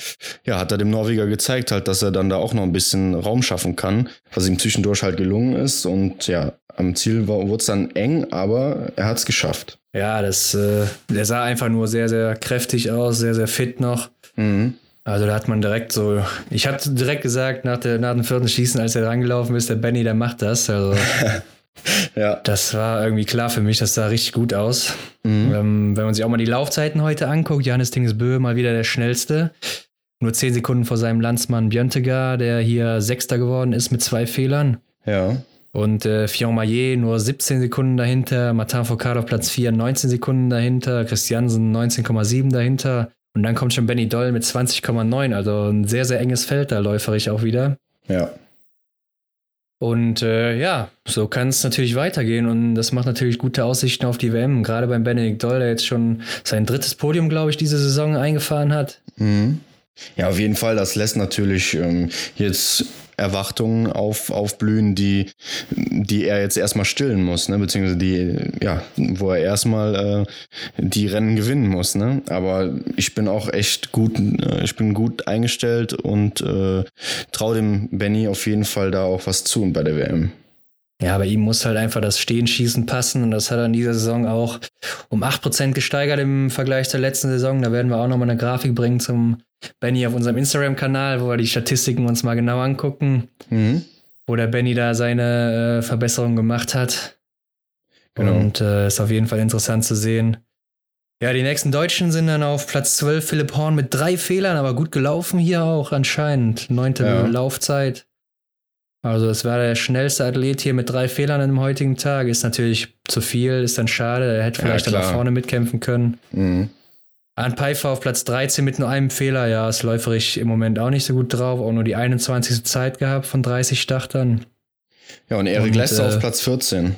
ja, hat er dem Norweger gezeigt, halt, dass er dann da auch noch ein bisschen Raum schaffen kann, was ihm zwischendurch halt gelungen ist. Und ja, am Ziel wurde es dann eng, aber er hat es geschafft. Ja, das, äh, der sah einfach nur sehr, sehr kräftig aus, sehr, sehr fit noch. Mhm. Also da hat man direkt so, ich habe direkt gesagt, nach, der, nach dem vierten Schießen, als er rangelaufen ist, der Benny, der macht das. Also ja. Das war irgendwie klar für mich, das sah richtig gut aus. Mhm. Ähm, wenn man sich auch mal die Laufzeiten heute anguckt, Johannes Tingesbö mal wieder der schnellste. Nur zehn Sekunden vor seinem Landsmann Björntegar, der hier Sechster geworden ist mit zwei Fehlern. Ja. Und äh, Fion Maillet nur 17 Sekunden dahinter, Martin Foucault auf Platz 4 19 Sekunden dahinter, Christiansen 19,7 dahinter. Und dann kommt schon Benny Doll mit 20,9. Also ein sehr, sehr enges Feld da läuferig auch wieder. Ja. Und äh, ja, so kann es natürlich weitergehen und das macht natürlich gute Aussichten auf die WM. Gerade beim Benedikt Doll, der jetzt schon sein drittes Podium, glaube ich, diese Saison eingefahren hat. Mhm. Ja, auf jeden Fall. Das lässt natürlich ähm, jetzt Erwartungen auf, aufblühen, die, die er jetzt erstmal stillen muss, ne? beziehungsweise die, ja, wo er erstmal äh, die Rennen gewinnen muss. Ne? Aber ich bin auch echt gut, äh, ich bin gut eingestellt und äh, traue dem Benny auf jeden Fall da auch was zu bei der WM. Ja, bei ihm muss halt einfach das Stehenschießen passen und das hat er in dieser Saison auch um 8% gesteigert im Vergleich zur letzten Saison. Da werden wir auch nochmal eine Grafik bringen zum Benny auf unserem Instagram-Kanal, wo wir die Statistiken uns mal genau angucken, mhm. wo der Benny da seine äh, Verbesserung gemacht hat. Genau. Und äh, ist auf jeden Fall interessant zu sehen. Ja, die nächsten Deutschen sind dann auf Platz 12 Philipp Horn mit drei Fehlern, aber gut gelaufen hier auch anscheinend. Neunte ja. Laufzeit. Also es war der schnellste Athlet hier mit drei Fehlern am heutigen Tag. Ist natürlich zu viel, ist dann schade. Er hätte vielleicht ja, dann nach vorne mitkämpfen können. Mhm. Arndt Pfeiffer auf Platz 13 mit nur einem Fehler. Ja, ist läuferig im Moment auch nicht so gut drauf. Auch nur die 21. Zeit gehabt von 30 Startern. Ja, und Erik Lesser äh, auf Platz 14.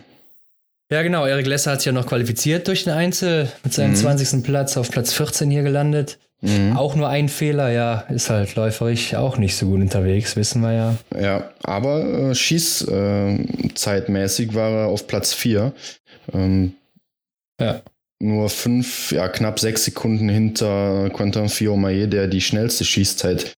Ja, genau. Erik Lesser hat sich ja noch qualifiziert durch den Einzel mit seinem mhm. 20. Platz auf Platz 14 hier gelandet. Mhm. Auch nur ein Fehler, ja, ist halt läuferig auch nicht so gut unterwegs, wissen wir ja. Ja, aber äh, schießzeitmäßig äh, war er auf Platz 4. Ähm, ja. Nur fünf, ja, knapp sechs Sekunden hinter Quentin Fiomaye, der die schnellste Schießzeit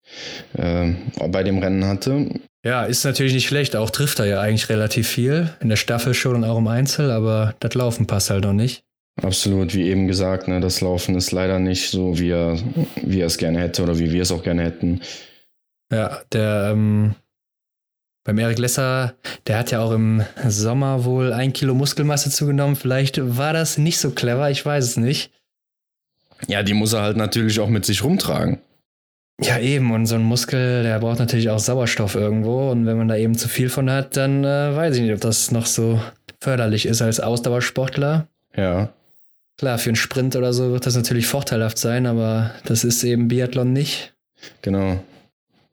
äh, bei dem Rennen hatte. Ja, ist natürlich nicht schlecht. Auch trifft er ja eigentlich relativ viel. In der Staffel schon und auch im Einzel, aber das Laufen passt halt noch nicht. Absolut, wie eben gesagt, ne, das Laufen ist leider nicht so, wie er, wie er es gerne hätte oder wie wir es auch gerne hätten. Ja, der ähm, beim Erik Lesser, der hat ja auch im Sommer wohl ein Kilo Muskelmasse zugenommen. Vielleicht war das nicht so clever, ich weiß es nicht. Ja, die muss er halt natürlich auch mit sich rumtragen. Ja, eben. Und so ein Muskel, der braucht natürlich auch Sauerstoff irgendwo. Und wenn man da eben zu viel von hat, dann äh, weiß ich nicht, ob das noch so förderlich ist als Ausdauersportler. Ja. Klar, für einen Sprint oder so wird das natürlich vorteilhaft sein, aber das ist eben Biathlon nicht. Genau.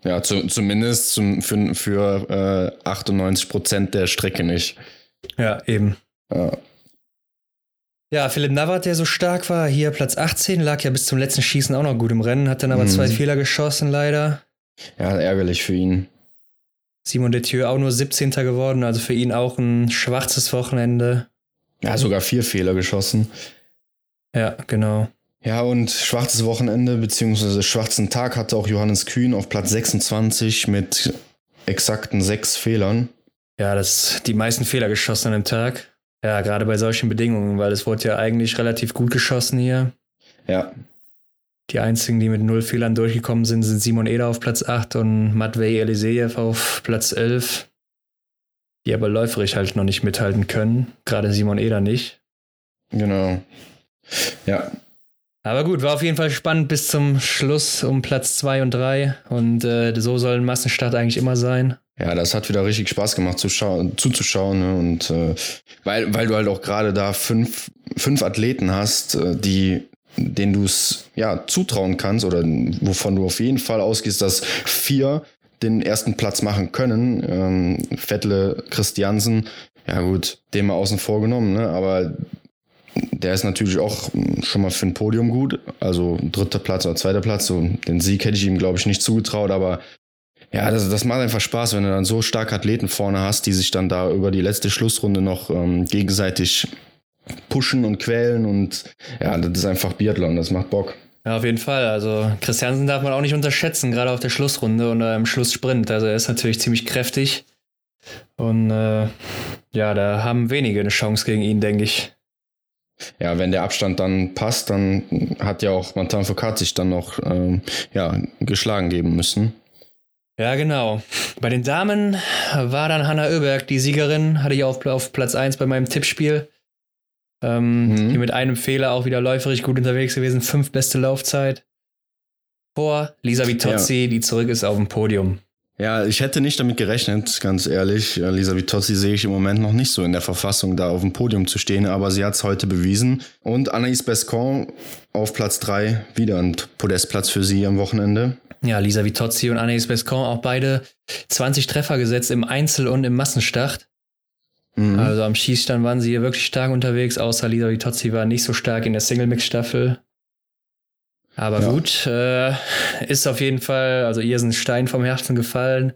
Ja, zu, zumindest zum, für, für äh, 98 Prozent der Strecke nicht. Ja, eben. Ja. Ja, Philipp Navrat, der so stark war, hier Platz 18, lag ja bis zum letzten Schießen auch noch gut im Rennen, hat dann aber mhm. zwei Fehler geschossen, leider. Ja, ärgerlich für ihn. Simon Detieu auch nur 17. geworden, also für ihn auch ein schwarzes Wochenende. Ja, sogar vier Fehler geschossen. Ja, genau. Ja, und schwarzes Wochenende beziehungsweise schwarzen Tag hatte auch Johannes Kühn auf Platz 26 mit exakten sechs Fehlern. Ja, das die meisten Fehler geschossen an dem Tag. Ja, gerade bei solchen Bedingungen, weil es wurde ja eigentlich relativ gut geschossen hier. Ja. Die einzigen, die mit null Fehlern durchgekommen sind, sind Simon Eder auf Platz 8 und Matvei Elisejew auf Platz 11. Die aber läuferisch halt noch nicht mithalten können. Gerade Simon Eder nicht. Genau. Ja. Aber gut, war auf jeden Fall spannend bis zum Schluss um Platz 2 und 3. Und äh, so soll ein Massenstart eigentlich immer sein. Ja, das hat wieder richtig Spaß gemacht zu zuzuschauen. Ne? Und äh, weil, weil du halt auch gerade da fünf, fünf Athleten hast, äh, die denen du es ja zutrauen kannst oder wovon du auf jeden Fall ausgehst, dass vier den ersten Platz machen können. Ähm, Vettle, Christiansen, ja gut, den mal außen vor genommen, ne? aber der ist natürlich auch schon mal für ein Podium gut. Also dritter Platz oder zweiter Platz. So, den Sieg hätte ich ihm, glaube ich, nicht zugetraut, aber ja, das, das macht einfach Spaß, wenn du dann so starke Athleten vorne hast, die sich dann da über die letzte Schlussrunde noch ähm, gegenseitig pushen und quälen und ja, das ist einfach Biathlon, das macht Bock. Ja, auf jeden Fall. Also Christiansen darf man auch nicht unterschätzen, gerade auf der Schlussrunde und im Schlusssprint. Also er ist natürlich ziemlich kräftig. Und äh, ja, da haben wenige eine Chance gegen ihn, denke ich ja, wenn der Abstand dann passt, dann hat ja auch Martin Foucault sich dann noch ähm, ja, geschlagen geben müssen. Ja, genau. Bei den Damen war dann Hanna Oeberg die Siegerin, hatte ich auf, auf Platz 1 bei meinem Tippspiel. Ähm, mhm. Hier mit einem Fehler auch wieder läuferig gut unterwegs gewesen, fünf beste Laufzeit. Vor Lisa Vitozzi, ja. die zurück ist auf dem Podium. Ja, ich hätte nicht damit gerechnet, ganz ehrlich. Äh, Lisa Vitozzi sehe ich im Moment noch nicht so in der Verfassung, da auf dem Podium zu stehen, aber sie hat es heute bewiesen. Und Anaïs Bescon auf Platz 3, wieder ein Podestplatz für sie am Wochenende. Ja, Lisa Vitozzi und Anaïs Bescon auch beide 20 Treffer gesetzt im Einzel und im Massenstart. Mhm. Also am Schießstand waren sie hier wirklich stark unterwegs, außer Lisa Vitozzi war nicht so stark in der Single-Mix-Staffel. Aber ja. gut, äh, ist auf jeden Fall, also ihr ist ein Stein vom Herzen gefallen.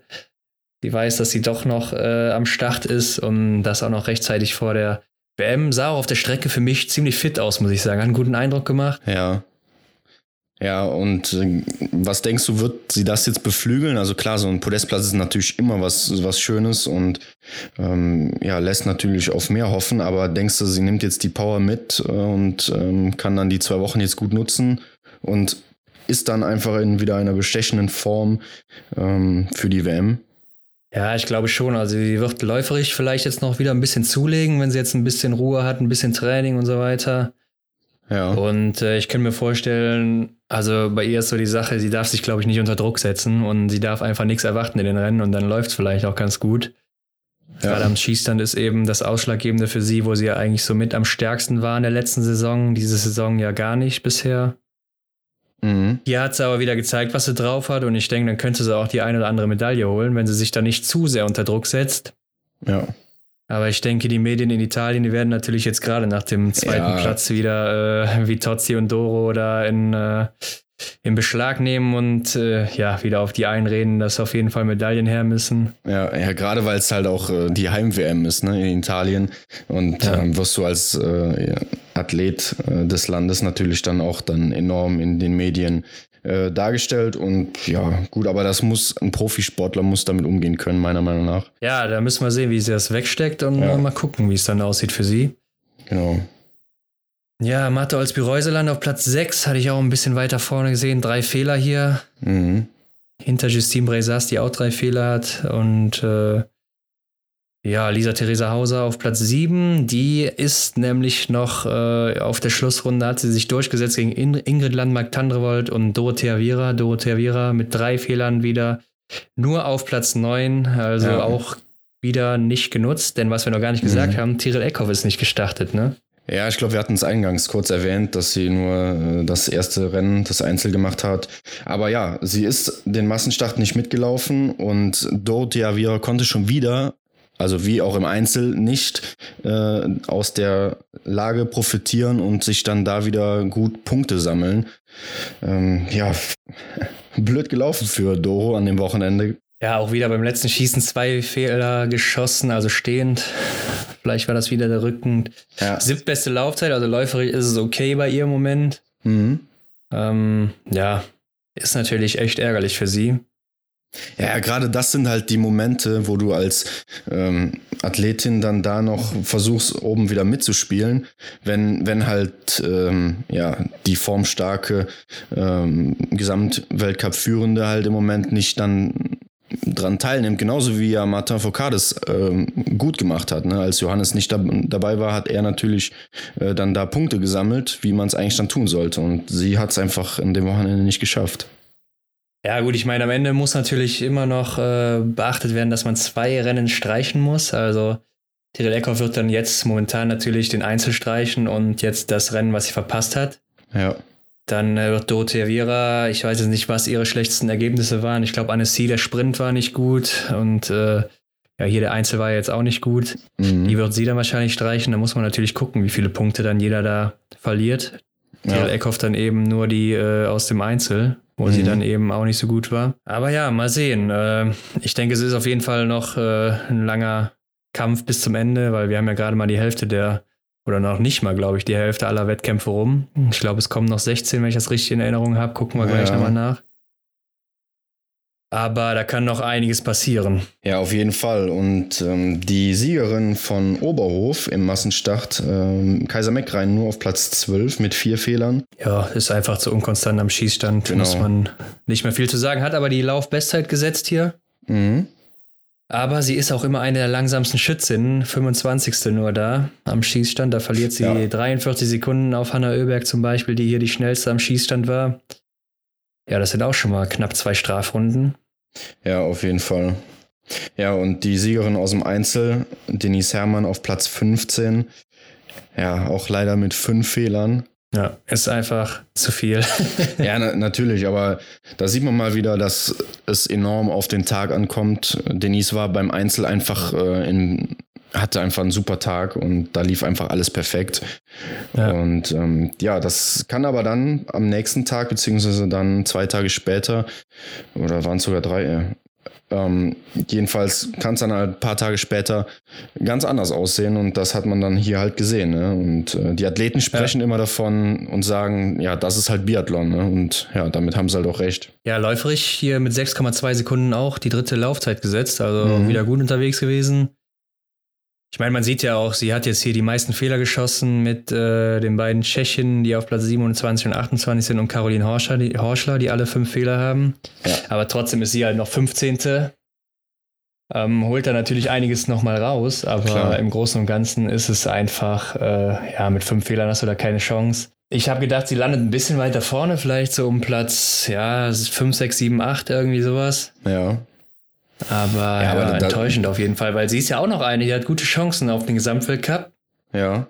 Sie weiß, dass sie doch noch äh, am Start ist und das auch noch rechtzeitig vor der WM. Sah auch auf der Strecke für mich ziemlich fit aus, muss ich sagen. Hat einen guten Eindruck gemacht. Ja. Ja, und äh, was denkst du, wird sie das jetzt beflügeln? Also klar, so ein Podestplatz ist natürlich immer was, was Schönes und ähm, ja, lässt natürlich auf mehr hoffen, aber denkst du, sie nimmt jetzt die Power mit äh, und ähm, kann dann die zwei Wochen jetzt gut nutzen und ist dann einfach in wieder einer bestechenden Form ähm, für die WM? Ja, ich glaube schon. Also sie wird läuferig vielleicht jetzt noch wieder ein bisschen zulegen, wenn sie jetzt ein bisschen Ruhe hat, ein bisschen Training und so weiter. Ja. Und äh, ich kann mir vorstellen, also bei ihr ist so die Sache, sie darf sich, glaube ich, nicht unter Druck setzen und sie darf einfach nichts erwarten in den Rennen und dann läuft es vielleicht auch ganz gut. Ja. Gerade am Schießstand ist eben das Ausschlaggebende für sie, wo sie ja eigentlich so mit am stärksten war in der letzten Saison. Diese Saison ja gar nicht bisher. Mhm. Hier hat sie aber wieder gezeigt, was sie drauf hat und ich denke, dann könnte sie auch die eine oder andere Medaille holen, wenn sie sich da nicht zu sehr unter Druck setzt. Ja. Aber ich denke, die Medien in Italien, die werden natürlich jetzt gerade nach dem zweiten ja. Platz wieder äh, wie Tozzi und Doro da in, äh, in Beschlag nehmen und äh, ja, wieder auf die einreden, dass auf jeden Fall Medaillen her müssen. Ja, ja gerade weil es halt auch äh, die Heim-WM ist, ne, in Italien. Und ja. ähm, wirst du als äh, Athlet äh, des Landes natürlich dann auch dann enorm in den Medien äh, dargestellt und ja, gut, aber das muss, ein Profisportler muss damit umgehen können, meiner Meinung nach. Ja, da müssen wir sehen, wie sie das wegsteckt und ja. mal gucken, wie es dann aussieht für sie. Genau. Ja, Mathe als Reuseland auf Platz 6 hatte ich auch ein bisschen weiter vorne gesehen. Drei Fehler hier. Mhm. Hinter Justine Bresas, die auch drei Fehler hat. Und äh, ja, Lisa Theresa Hauser auf Platz 7. Die ist nämlich noch äh, auf der Schlussrunde, hat sie sich durchgesetzt gegen Ingrid Landmark-Tandrevold und Dorothea Viera. Dorothea Viera mit drei Fehlern wieder nur auf Platz 9. Also ja. auch wieder nicht genutzt. Denn was wir noch gar nicht gesagt mhm. haben, Tyrell Eckhoff ist nicht gestartet, ne? Ja, ich glaube, wir hatten es eingangs kurz erwähnt, dass sie nur äh, das erste Rennen, das Einzel gemacht hat. Aber ja, sie ist den Massenstart nicht mitgelaufen und Dorothea Viera konnte schon wieder also wie auch im Einzel, nicht äh, aus der Lage profitieren und sich dann da wieder gut Punkte sammeln. Ähm, ja, blöd gelaufen für Doro an dem Wochenende. Ja, auch wieder beim letzten Schießen zwei Fehler geschossen, also stehend. Vielleicht war das wieder der Rücken. Ja. Siebtbeste Laufzeit, also läuferisch ist es okay bei ihr im Moment. Mhm. Ähm, ja, ist natürlich echt ärgerlich für sie. Ja, gerade das sind halt die Momente, wo du als ähm, Athletin dann da noch versuchst, oben wieder mitzuspielen, wenn, wenn halt ähm, ja, die formstarke ähm, Gesamtweltcup-Führende halt im Moment nicht dann dran teilnimmt, genauso wie ja Martin Foucault ähm, gut gemacht hat. Ne? Als Johannes nicht da, dabei war, hat er natürlich äh, dann da Punkte gesammelt, wie man es eigentlich dann tun sollte. Und sie hat es einfach in dem Wochenende nicht geschafft. Ja, gut, ich meine, am Ende muss natürlich immer noch äh, beachtet werden, dass man zwei Rennen streichen muss. Also Tyrell Eckhoff wird dann jetzt momentan natürlich den Einzel streichen und jetzt das Rennen, was sie verpasst hat. Ja. Dann äh, wird Dorothea Viera, ich weiß jetzt nicht, was ihre schlechtesten Ergebnisse waren. Ich glaube, Annecy, der Sprint war nicht gut und äh, ja, hier der Einzel war jetzt auch nicht gut. Mhm. Die wird sie dann wahrscheinlich streichen. Da muss man natürlich gucken, wie viele Punkte dann jeder da verliert. Ja. Tyrell Eckhoff dann eben nur die äh, aus dem Einzel wo mhm. sie dann eben auch nicht so gut war. Aber ja, mal sehen. Äh, ich denke, es ist auf jeden Fall noch äh, ein langer Kampf bis zum Ende, weil wir haben ja gerade mal die Hälfte der, oder noch nicht mal, glaube ich, die Hälfte aller Wettkämpfe rum. Ich glaube, es kommen noch 16, wenn ich das richtig in Erinnerung habe. Gucken wir gleich ja. nochmal nach. Aber da kann noch einiges passieren. Ja, auf jeden Fall. Und ähm, die Siegerin von Oberhof im Massenstart, ähm, Kaiser Meckrein, nur auf Platz 12 mit vier Fehlern. Ja, ist einfach zu unkonstant am Schießstand, genau. muss man nicht mehr viel zu sagen. Hat aber die Laufbestzeit gesetzt hier. Mhm. Aber sie ist auch immer eine der langsamsten Schützinnen, 25. nur da am Schießstand. Da verliert sie ja. 43 Sekunden auf Hanna Oeberg zum Beispiel, die hier die schnellste am Schießstand war. Ja, das sind auch schon mal knapp zwei Strafrunden. Ja, auf jeden Fall. Ja, und die Siegerin aus dem Einzel, Denise Herrmann auf Platz 15. Ja, auch leider mit fünf Fehlern. Ja, ist einfach zu viel. ja, na, natürlich, aber da sieht man mal wieder, dass es enorm auf den Tag ankommt. Denise war beim Einzel einfach äh, in hatte einfach einen super Tag und da lief einfach alles perfekt. Ja. Und ähm, ja, das kann aber dann am nächsten Tag, beziehungsweise dann zwei Tage später, oder waren es sogar drei, äh, Ähm, jedenfalls kann es dann halt ein paar Tage später ganz anders aussehen und das hat man dann hier halt gesehen. Ne? Und äh, die Athleten sprechen ja. immer davon und sagen, ja, das ist halt Biathlon. Ne? Und ja, damit haben sie halt auch recht. Ja, läuferig hier mit 6,2 Sekunden auch die dritte Laufzeit gesetzt, also mhm. wieder gut unterwegs gewesen. Ich meine, man sieht ja auch, sie hat jetzt hier die meisten Fehler geschossen mit äh, den beiden Tschechen, die auf Platz 27 und 28 sind, und Caroline Horschler, die, Horschler, die alle fünf Fehler haben. Ja. Aber trotzdem ist sie halt noch 15. Ähm, holt da natürlich einiges nochmal raus, aber Klar. im Großen und Ganzen ist es einfach, äh, ja, mit fünf Fehlern hast du da keine Chance. Ich habe gedacht, sie landet ein bisschen weiter vorne, vielleicht so um Platz, ja, 5, 6, 7, 8, irgendwie sowas. Ja. Aber, ja, aber enttäuschend auf jeden Fall, weil sie ist ja auch noch eine, die hat gute Chancen auf den Gesamtweltcup. Ja.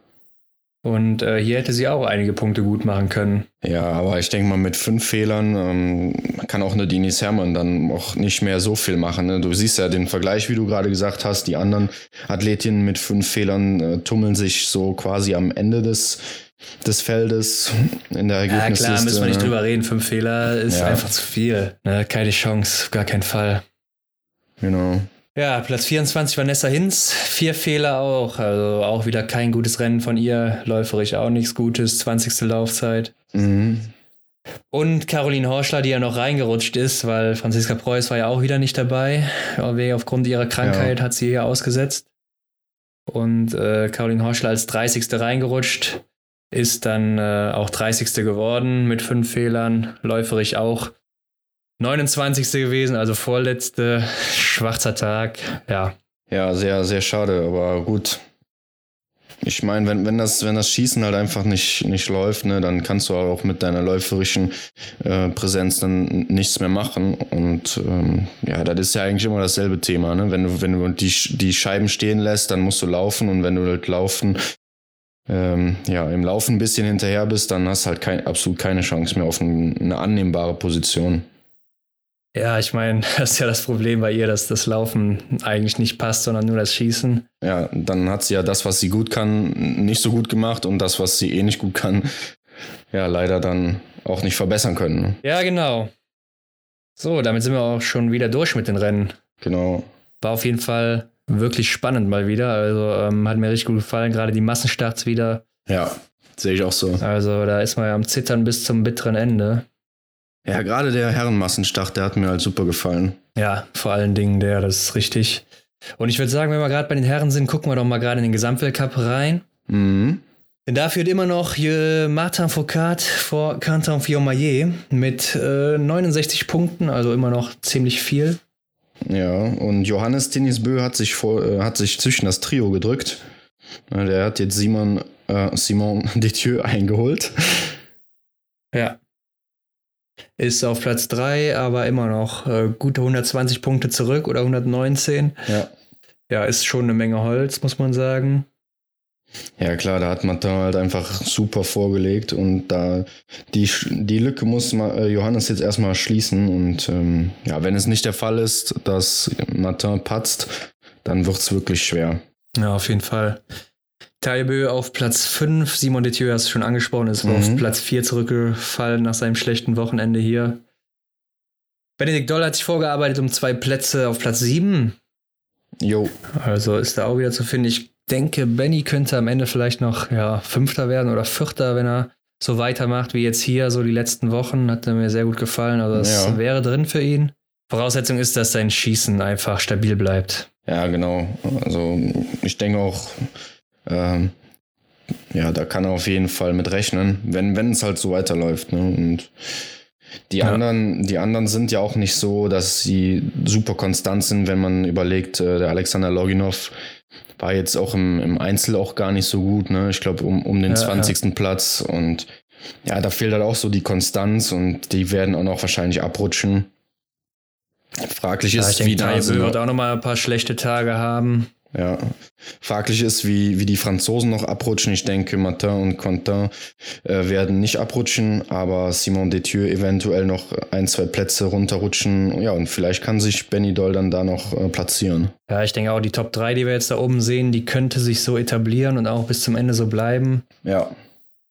Und äh, hier hätte sie auch einige Punkte gut machen können. Ja, aber ich denke mal, mit fünf Fehlern ähm, kann auch eine Denise Herrmann dann auch nicht mehr so viel machen. Ne? Du siehst ja den Vergleich, wie du gerade gesagt hast. Die anderen Athletinnen mit fünf Fehlern äh, tummeln sich so quasi am Ende des, des Feldes in der Ergebnisliste. Ja, klar, müssen wir nicht ne? drüber reden. Fünf Fehler ist ja. einfach zu viel. Ne? Keine Chance, gar keinen Fall. Genau. Ja, Platz 24 Vanessa Hinz, vier Fehler auch. Also auch wieder kein gutes Rennen von ihr. Läuferig auch nichts Gutes, 20. Laufzeit. Mhm. Und Caroline Horschler, die ja noch reingerutscht ist, weil Franziska Preuß war ja auch wieder nicht dabei. Aufgrund ihrer Krankheit ja. hat sie hier ausgesetzt. Und äh, Caroline Horschler als 30. reingerutscht, ist dann äh, auch 30. geworden mit fünf Fehlern. Läuferig auch 29. gewesen, also vorletzte, schwarzer Tag, ja. Ja, sehr, sehr schade, aber gut. Ich meine, wenn, wenn, das, wenn das Schießen halt einfach nicht, nicht läuft, ne, dann kannst du auch mit deiner läuferischen äh, Präsenz dann nichts mehr machen. Und ähm, ja, das ist ja eigentlich immer dasselbe Thema. Ne? Wenn du, wenn du die, die Scheiben stehen lässt, dann musst du laufen und wenn du halt laufen, ähm, ja, im Laufen ein bisschen hinterher bist, dann hast du halt kein, absolut keine Chance mehr auf eine annehmbare Position. Ja, ich meine, das ist ja das Problem bei ihr, dass das Laufen eigentlich nicht passt, sondern nur das Schießen. Ja, dann hat sie ja das, was sie gut kann, nicht so gut gemacht und das, was sie eh nicht gut kann, ja, leider dann auch nicht verbessern können. Ne? Ja, genau. So, damit sind wir auch schon wieder durch mit den Rennen. Genau. War auf jeden Fall wirklich spannend mal wieder. Also ähm, hat mir richtig gut gefallen, gerade die Massenstarts wieder. Ja, sehe ich auch so. Also da ist man ja am Zittern bis zum bitteren Ende. Ja, gerade der Herrenmassenstart, der hat mir halt super gefallen. Ja, vor allen Dingen der, das ist richtig. Und ich würde sagen, wenn wir gerade bei den Herren sind, gucken wir doch mal gerade in den Gesamtweltcup rein. Mhm. Denn da führt immer noch Martin Foucault vor Quentin Fillon-Maillet mit äh, 69 Punkten, also immer noch ziemlich viel. Ja, und Johannes Tinisbö hat sich, vor, äh, hat sich zwischen das Trio gedrückt. Der hat jetzt Simon, äh, Simon Detieu eingeholt. Ja. Ist auf Platz 3, aber immer noch äh, gute 120 Punkte zurück oder 119. Ja. Ja, ist schon eine Menge Holz, muss man sagen. Ja, klar, da hat Martin halt einfach super vorgelegt und da die, die Lücke muss äh, Johannes jetzt erstmal schließen. Und ähm, ja, wenn es nicht der Fall ist, dass Martin patzt, dann wird es wirklich schwer. Ja, auf jeden Fall. Taibö auf Platz 5, Simon Detieu hast du schon angesprochen, ist mhm. auf Platz 4 zurückgefallen nach seinem schlechten Wochenende hier. Benedikt Doll hat sich vorgearbeitet um zwei Plätze auf Platz 7. Jo. Also ist da auch wieder zu finden. Ich denke, Benny könnte am Ende vielleicht noch ja, Fünfter werden oder Vierter, wenn er so weitermacht wie jetzt hier, so die letzten Wochen. Hat er mir sehr gut gefallen. Also das ja. wäre drin für ihn. Voraussetzung ist, dass sein Schießen einfach stabil bleibt. Ja, genau. Also ich denke auch, ähm, ja, da kann er auf jeden Fall mit rechnen, wenn, wenn es halt so weiterläuft. Ne? Und die ja. anderen, die anderen sind ja auch nicht so, dass sie super konstant sind, wenn man überlegt, äh, der Alexander Loginov war jetzt auch im, im Einzel auch gar nicht so gut, ne? Ich glaube, um, um den ja, 20. Ja. Platz. Und ja, da fehlt halt auch so die Konstanz und die werden auch noch wahrscheinlich abrutschen. Fraglich ist, ja, wie denke, wird auch noch mal ein paar schlechte Tage haben. Ja, fraglich ist, wie, wie die Franzosen noch abrutschen. Ich denke, Martin und Quentin äh, werden nicht abrutschen, aber Simon Detieu eventuell noch ein, zwei Plätze runterrutschen. Ja, und vielleicht kann sich Benny Doll dann da noch äh, platzieren. Ja, ich denke auch, die Top 3, die wir jetzt da oben sehen, die könnte sich so etablieren und auch bis zum Ende so bleiben. Ja.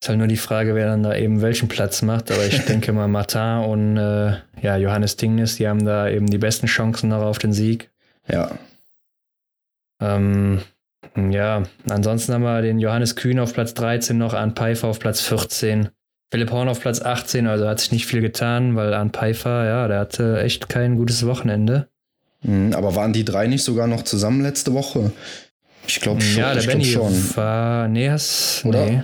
Ist halt nur die Frage, wer dann da eben welchen Platz macht. Aber ich denke mal, Martin und äh, ja, Johannes Dingnes, die haben da eben die besten Chancen noch auf den Sieg. Ja. Ähm, ja, ansonsten haben wir den Johannes Kühn auf Platz 13 noch, Arndt Pfeiffer auf Platz 14. Philipp Horn auf Platz 18, also hat sich nicht viel getan, weil Arndt Pfeiffer, ja, der hatte echt kein gutes Wochenende. Mhm, aber waren die drei nicht sogar noch zusammen letzte Woche? Ich glaube schon. Ja, der Benny schon. war. Nee, hast, Oder? nee.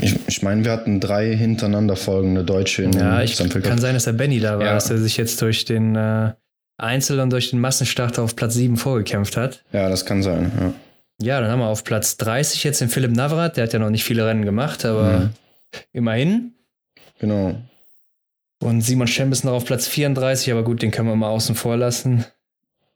Ich, ich meine, wir hatten drei hintereinander folgende Deutsche in Ja, ich kann sein, dass der Benny da war, Ja. dass er sich jetzt durch den äh, Einzel und durch den Massenstart auf Platz 7 vorgekämpft hat. Ja, das kann sein. Ja. Ja, dann haben wir auf Platz 30 jetzt den Philipp Navrat, der hat ja noch nicht viele Rennen gemacht, aber Mhm. immerhin. Genau. Und Simon Schemp ist noch auf Platz 34, aber gut, den können wir mal außen vor lassen.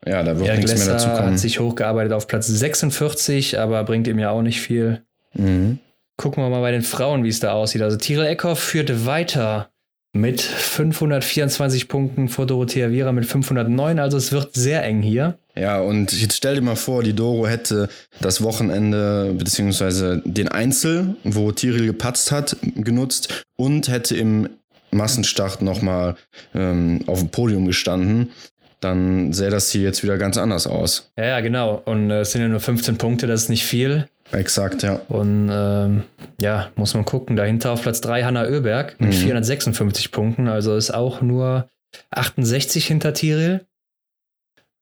Ja, da wird Erik nichts mehr dazu Lesser kommen. hat sich hochgearbeitet auf Platz 46, aber bringt ihm ja auch nicht viel. Mhm. Gucken wir mal bei den Frauen, wie es da aussieht. Also Tirol Eckhoff führte weiter mit 524 Punkten vor Dorothea Viera mit 509. Also es wird sehr eng hier. Ja, und jetzt stell dir mal vor, die Doro hätte das Wochenende beziehungsweise den Einzel, wo Tiril gepatzt hat, genutzt und hätte im Massenstart nochmal ähm, auf dem Podium gestanden. Dann sähe das hier jetzt wieder ganz anders aus. Ja, ja, genau. Und äh, es sind ja nur 15 Punkte, das ist nicht viel. Exakt, ja. Und ähm, ja, muss man gucken. Dahinter auf Platz 3 Hanna Oeberg mit Mhm. 456 Punkten. Also ist auch nur 68 hinter Tiril.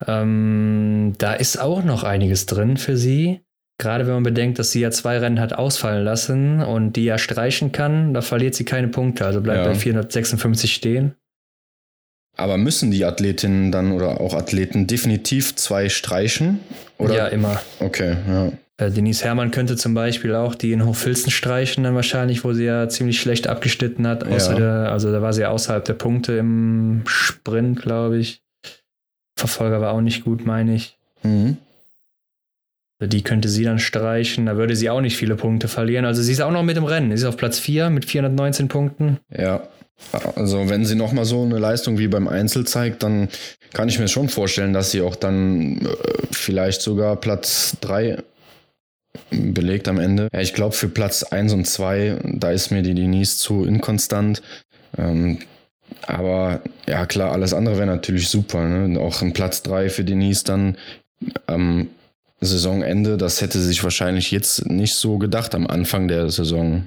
Ähm, da ist auch noch einiges drin für sie. Gerade wenn man bedenkt, dass sie ja zwei Rennen hat ausfallen lassen und die ja streichen kann, da verliert sie keine Punkte. Also bleibt Ja. bei 456 stehen. Aber müssen die Athletinnen dann oder auch Athleten definitiv zwei streichen? Oder? Ja, immer. Okay, ja. Äh, Denise Herrmann könnte zum Beispiel auch die in Hochfilzen streichen, dann wahrscheinlich, wo sie ja ziemlich schlecht abgeschnitten hat. Außer Ja. der, also da war sie außerhalb der Punkte im Sprint, glaube ich. Verfolger war auch nicht gut, meine ich. Mhm. Also Die könnte sie dann streichen, da würde sie auch nicht viele Punkte verlieren. Also sie ist auch noch mit im Rennen. Sie ist auf Platz 4 mit 419 Punkten. Ja. Also wenn sie nochmal so eine Leistung wie beim Einzel zeigt, dann kann ich mir schon vorstellen, dass sie auch dann äh, vielleicht sogar Platz 3 belegt am Ende. Ja, ich glaube für Platz 1 und 2, da ist mir die Denise zu inkonstant. Ähm, aber ja klar, alles andere wäre natürlich super. Ne? Auch ein Platz 3 für Denise dann am Saisonende, das hätte sich wahrscheinlich jetzt nicht so gedacht am Anfang der Saison.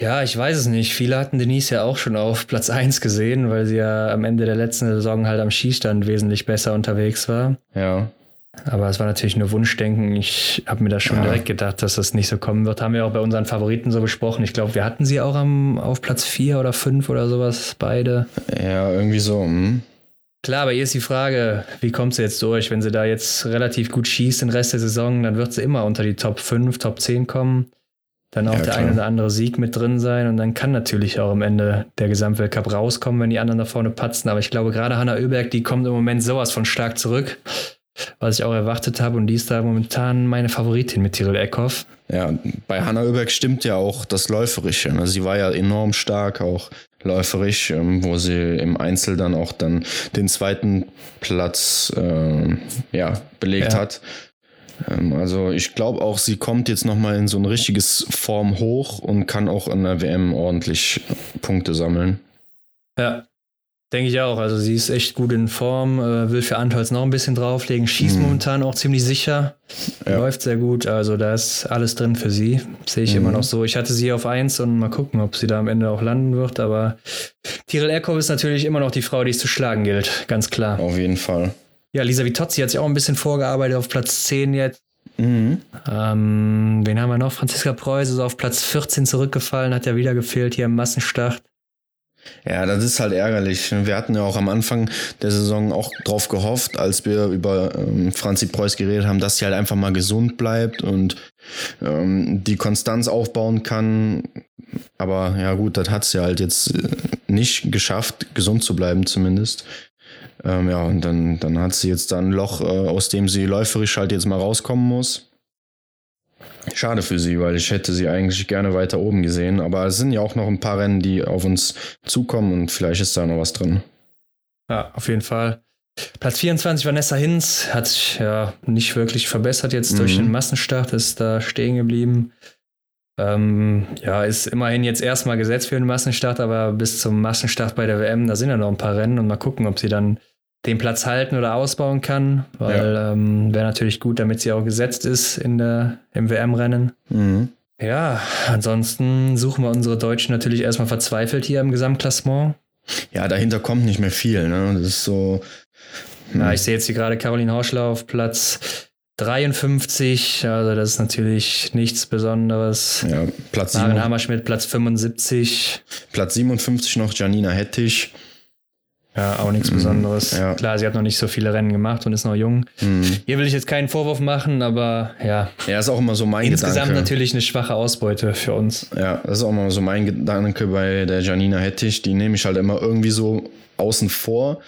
Ja, ich weiß es nicht. Viele hatten Denise ja auch schon auf Platz 1 gesehen, weil sie ja am Ende der letzten Saison halt am Skistand wesentlich besser unterwegs war. Ja. Aber es war natürlich nur Wunschdenken. Ich habe mir da schon Ja. direkt gedacht, dass das nicht so kommen wird. Haben wir auch bei unseren Favoriten so besprochen. Ich glaube, wir hatten sie auch am, auf Platz 4 oder 5 oder sowas, beide. Ja, irgendwie so. Hm. Klar, bei ihr ist die Frage, wie kommt sie jetzt durch? Wenn sie da jetzt relativ gut schießt den Rest der Saison, dann wird sie immer unter die Top 5, Top 10 kommen. Dann auch Ja, der klar. ein oder andere Sieg mit drin sein und dann kann natürlich auch am Ende der Gesamtweltcup rauskommen, wenn die anderen da vorne patzen. Aber ich glaube, gerade Hanna Oeberg, die kommt im Moment sowas von stark zurück, was ich auch erwartet habe. Und die ist da momentan meine Favoritin mit Tirol Eckhoff. Ja, bei Hanna Oeberg stimmt ja auch das Läuferische. ne? Sie war ja enorm stark, auch läuferisch, ähm, wo sie im Einzel dann auch dann den zweiten Platz ähm, ja, belegt Ja. hat. Ähm, also ich glaube auch, sie kommt jetzt nochmal in so ein richtiges Form hoch und kann auch in der WM ordentlich Punkte sammeln. Ja. Denke ich auch. Also sie ist echt gut in Form, äh, will für Antholz noch ein bisschen drauflegen, schießt Mhm. momentan auch ziemlich sicher, Ja. läuft sehr gut. Also da ist alles drin für sie. Sehe ich Mhm. immer noch so. Ich hatte sie auf 1 und mal gucken, ob sie da am Ende auch landen wird. Aber Tiril Eckhoff ist natürlich immer noch die Frau, die es zu schlagen gilt. Ganz klar. Auf jeden Fall. Ja, Lisa Vitozzi hat sich auch ein bisschen vorgearbeitet auf Platz 10 jetzt. Mhm. Ähm, wen haben wir noch? Franziska Preuß ist auf Platz 14 zurückgefallen, hat ja wieder gefehlt hier im Massenstart. Ja, das ist halt ärgerlich. Wir hatten ja auch am Anfang der Saison auch drauf gehofft, als wir über ähm, Franzi Preuß geredet haben, dass sie halt einfach mal gesund bleibt und ähm, die Konstanz aufbauen kann. Aber ja gut, das hat sie halt jetzt äh, nicht geschafft, gesund zu bleiben zumindest. Ähm, ja, und dann, dann hat sie jetzt da ein Loch, äh, aus dem sie läuferisch halt jetzt mal rauskommen muss. Schade für sie, weil ich hätte sie eigentlich gerne weiter oben gesehen. Aber es sind ja auch noch ein paar Rennen, die auf uns zukommen und vielleicht ist da noch was drin. Ja, auf jeden Fall. Platz 24, Vanessa Hinz, hat sich ja nicht wirklich verbessert jetzt durch Mhm. den Massenstart, ist da stehen geblieben. Ähm, ja, ist immerhin jetzt erstmal gesetzt für den Massenstart, aber bis zum Massenstart bei der WM, da sind ja noch ein paar Rennen und mal gucken, ob sie dann den Platz halten oder ausbauen kann, weil ja. ähm, wäre natürlich gut, damit sie auch gesetzt ist in der, im WM-Rennen. Mhm. Ja, ansonsten suchen wir unsere Deutschen natürlich erstmal verzweifelt hier im Gesamtklassement. Ja, dahinter kommt nicht mehr viel. Ne? Das ist so. Hm. Ja, ich sehe jetzt hier gerade Caroline Horschler auf Platz 53, also das ist natürlich nichts Besonderes. Ja, Platz Maren Hammerschmidt, Platz 75. Platz 57 noch Janina Hettich. Ja, auch nichts mhm. Besonderes. Ja. Klar, sie hat noch nicht so viele Rennen gemacht und ist noch jung. Mhm. Hier will ich jetzt keinen Vorwurf machen, aber ja. Ja, ist auch immer so mein Insgesamt Gedanke. natürlich eine schwache Ausbeute für uns. Ja, das ist auch immer so mein Gedanke bei der Janina Hettich. Die nehme ich halt immer irgendwie so außen vor,